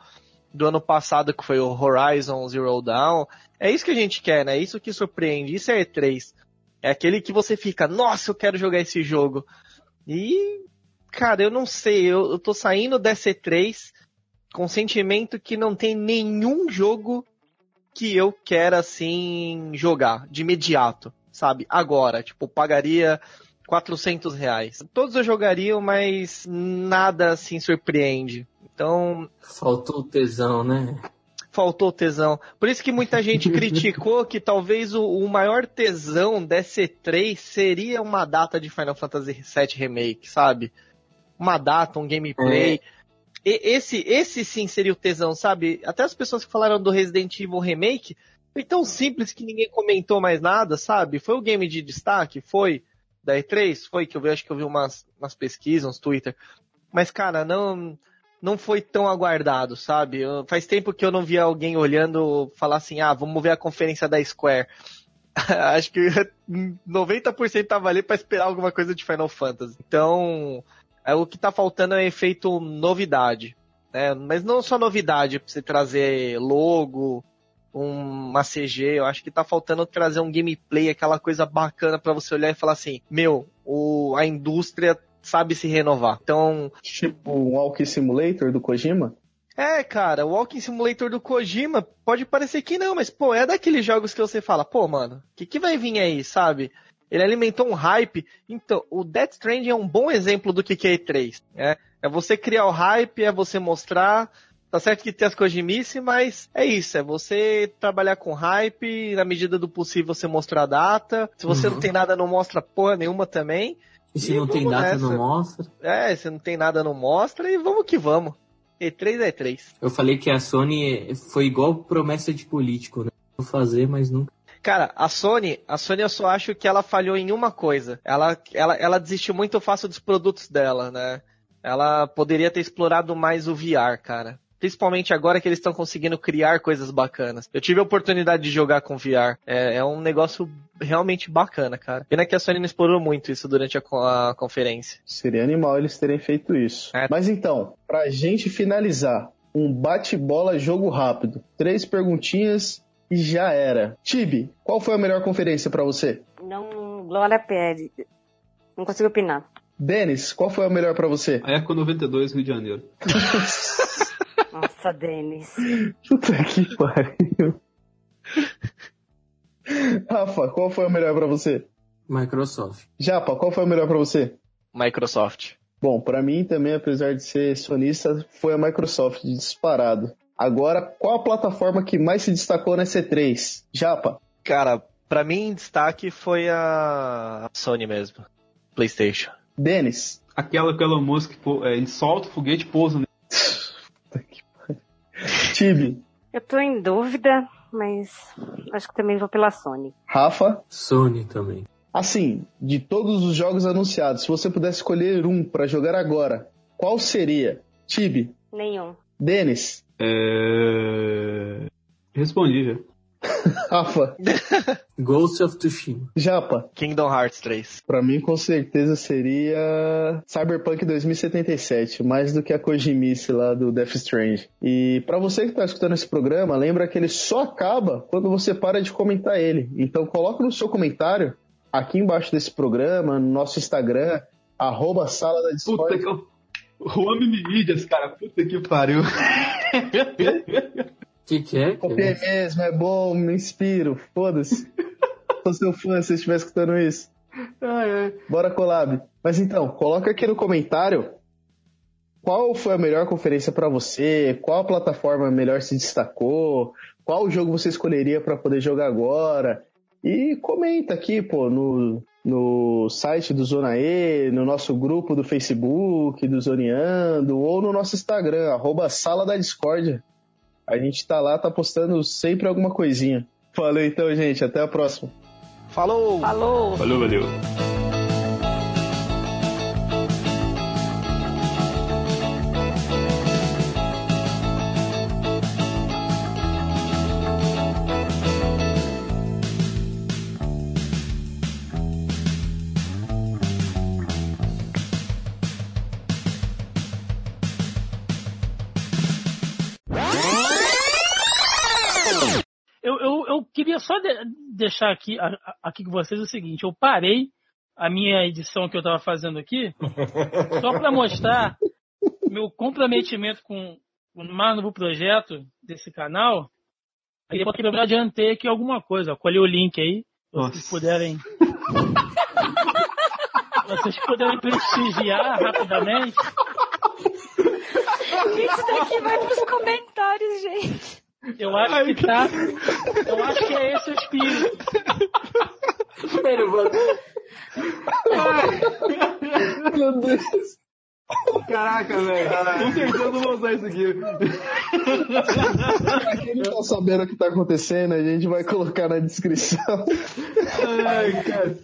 do ano passado, que foi o Horizon Zero Dawn, é isso que a gente quer, né? É isso que surpreende. Isso é E3. É aquele que você fica, nossa, eu quero jogar esse jogo. E, cara, eu não sei, eu, eu tô saindo dessa E3 com o sentimento que não tem nenhum jogo que eu quero, assim, jogar de imediato. sabe? Agora, tipo, pagaria 400 reais. Todos eu jogariam, mas nada assim surpreende. Então. Faltou tesão, né? Faltou tesão. Por isso que muita gente criticou que talvez o, o, maior tesão desse 3 seria uma data de Final Fantasy VII Remake, sabe? Uma data, um gameplay. É. E, esse, esse sim seria o tesão, sabe? Até as pessoas que falaram do Resident Evil Remake foi tão simples que ninguém comentou mais nada, sabe? Foi o game de destaque? Foi da E3? Foi que eu vi, acho que eu vi umas, umas pesquisas, uns Twitter. Mas, cara, não não foi tão aguardado, sabe? Eu, faz tempo que eu não via alguém olhando falar assim, ah, vamos ver a conferência da Square. <laughs> Acho que 90% tava ali para esperar alguma coisa de Final Fantasy. Então, é, o que tá faltando é efeito novidade. Né? Mas não só novidade você trazer logo, uma CG, eu acho que tá faltando trazer um gameplay, aquela coisa bacana para você olhar e falar assim, meu, o, a indústria sabe se renovar. Então. Tipo um Walking Simulator do Kojima? É, cara, o Walking Simulator do Kojima pode parecer que não, mas, pô, é daqueles jogos que você fala, pô, mano, o que, que vai vir aí, sabe? Ele alimentou um hype. Então, o Death Stranding é um bom exemplo do que, que é E3. Né? É você criar o hype, é você mostrar. Tá certo que tem as Kojimice, mas é isso. É você trabalhar com hype, na medida do possível você mostrar a data. Se você uhum. não tem nada, não mostra porra nenhuma também. E se e não tem data, nessa. não mostra? É, se não tem nada, não mostra e vamos que vamos. E3 é 3. Eu falei que a Sony foi igual promessa de político, né? Vou fazer, mas nunca. Cara, a Sony, a Sony eu só acho que ela falhou em uma coisa. Ela, ela, ela desistiu muito fácil dos produtos dela, né? Ela poderia ter explorado mais o VR, cara. Principalmente agora que eles estão conseguindo criar coisas bacanas. Eu tive a oportunidade de jogar com VR. É, é um negócio realmente bacana, cara. Pena que a Sony não explorou muito isso durante a, a conferência. Seria animal eles terem feito isso. É. Mas então, pra gente finalizar, um bate-bola jogo rápido. Três perguntinhas e já era. Tibi, qual foi a melhor conferência para você? Não, Glória Pérez. Não consigo opinar. Denis, qual foi a melhor para você? A Eco 92, Rio de Janeiro. <laughs> Nossa, Denis. Puta que pariu. Rafa, qual foi a melhor para você? Microsoft. Japa, qual foi a melhor para você? Microsoft. Bom, para mim também, apesar de ser sonista, foi a Microsoft disparado. Agora, qual a plataforma que mais se destacou na C3? Japa? Cara, para mim, destaque foi a Sony mesmo. PlayStation. Denis? Aquela que Elon Musk, é, ele solta o foguete e pousa. Tibi? Eu tô em dúvida, mas acho que também vou pela Sony. Rafa? Sony também. Assim, de todos os jogos anunciados, se você pudesse escolher um para jogar agora, qual seria? Tibi? Nenhum. Denis? É... Respondi já. <laughs> Rafa. Ghost of Tsushima. Japa. Kingdom Hearts 3. Pra mim, com certeza, seria Cyberpunk 2077, mais do que a Kojimice lá do Death Strange. E para você que tá escutando esse programa, lembra que ele só acaba quando você para de comentar ele. Então coloca no seu comentário, aqui embaixo desse programa, no nosso Instagram, arroba sala da Discord. Puta que eu... Juan Mídias, cara, puta que pariu. <laughs> que, que é? Que é mesmo, é bom, me inspiro, foda-se. <laughs> Sou seu fã se você estiver escutando isso. Ai, ai. Bora collab. Mas então, coloca aqui no comentário qual foi a melhor conferência para você, qual plataforma melhor se destacou, qual jogo você escolheria para poder jogar agora. E comenta aqui, pô, no, no site do Zona E, no nosso grupo do Facebook, do Zoneando, ou no nosso Instagram, arroba Sala da Discord. A gente tá lá, tá postando sempre alguma coisinha. Valeu então, gente. Até a próxima. Falou! Falou! Valeu, valeu. Deixar aqui, aqui com vocês o seguinte: eu parei a minha edição que eu estava fazendo aqui <laughs> só para mostrar meu comprometimento com o mais novo projeto desse canal. Aí eu adiantei aqui alguma coisa, colhi o link aí. vocês puderem. vocês puderem prestigiar rapidamente. Isso daqui vai pros comentários, gente. Eu acho que tá. Eu acho que é esse o espírito. Primeiro, vou... Meu Deus. Caraca, velho. Com certeza eu vou usar isso aqui. Quem não tá sabendo o que tá acontecendo, a gente vai colocar na descrição Ai, cacete.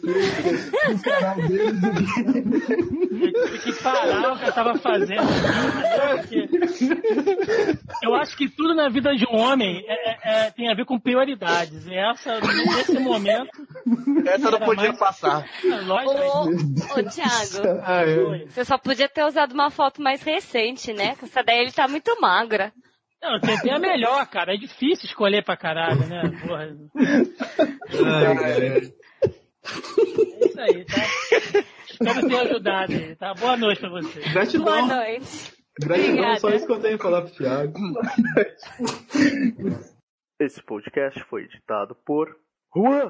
o canal dele. Eu que parar o que eu tava fazendo. Eu acho que tudo na vida de um homem é- é- é- tem a ver com prioridades. E essa, nesse momento. Essa não podia mais- passar. Lógico, Ô, ô Thiago, é. foi. você só podia ter usado uma foto mais recente, né? Com essa daí ele tá muito magra. Não, tentei a melhor, cara. É difícil escolher pra caralho, né? Porra. Ai. É isso aí, tá? Espero ter ajudado aí, tá? Boa noite pra vocês. Boa Gratidão. noite. Gratidão, Obrigada. só isso que eu tenho pra falar pro Thiago. Esse podcast foi editado por Juan.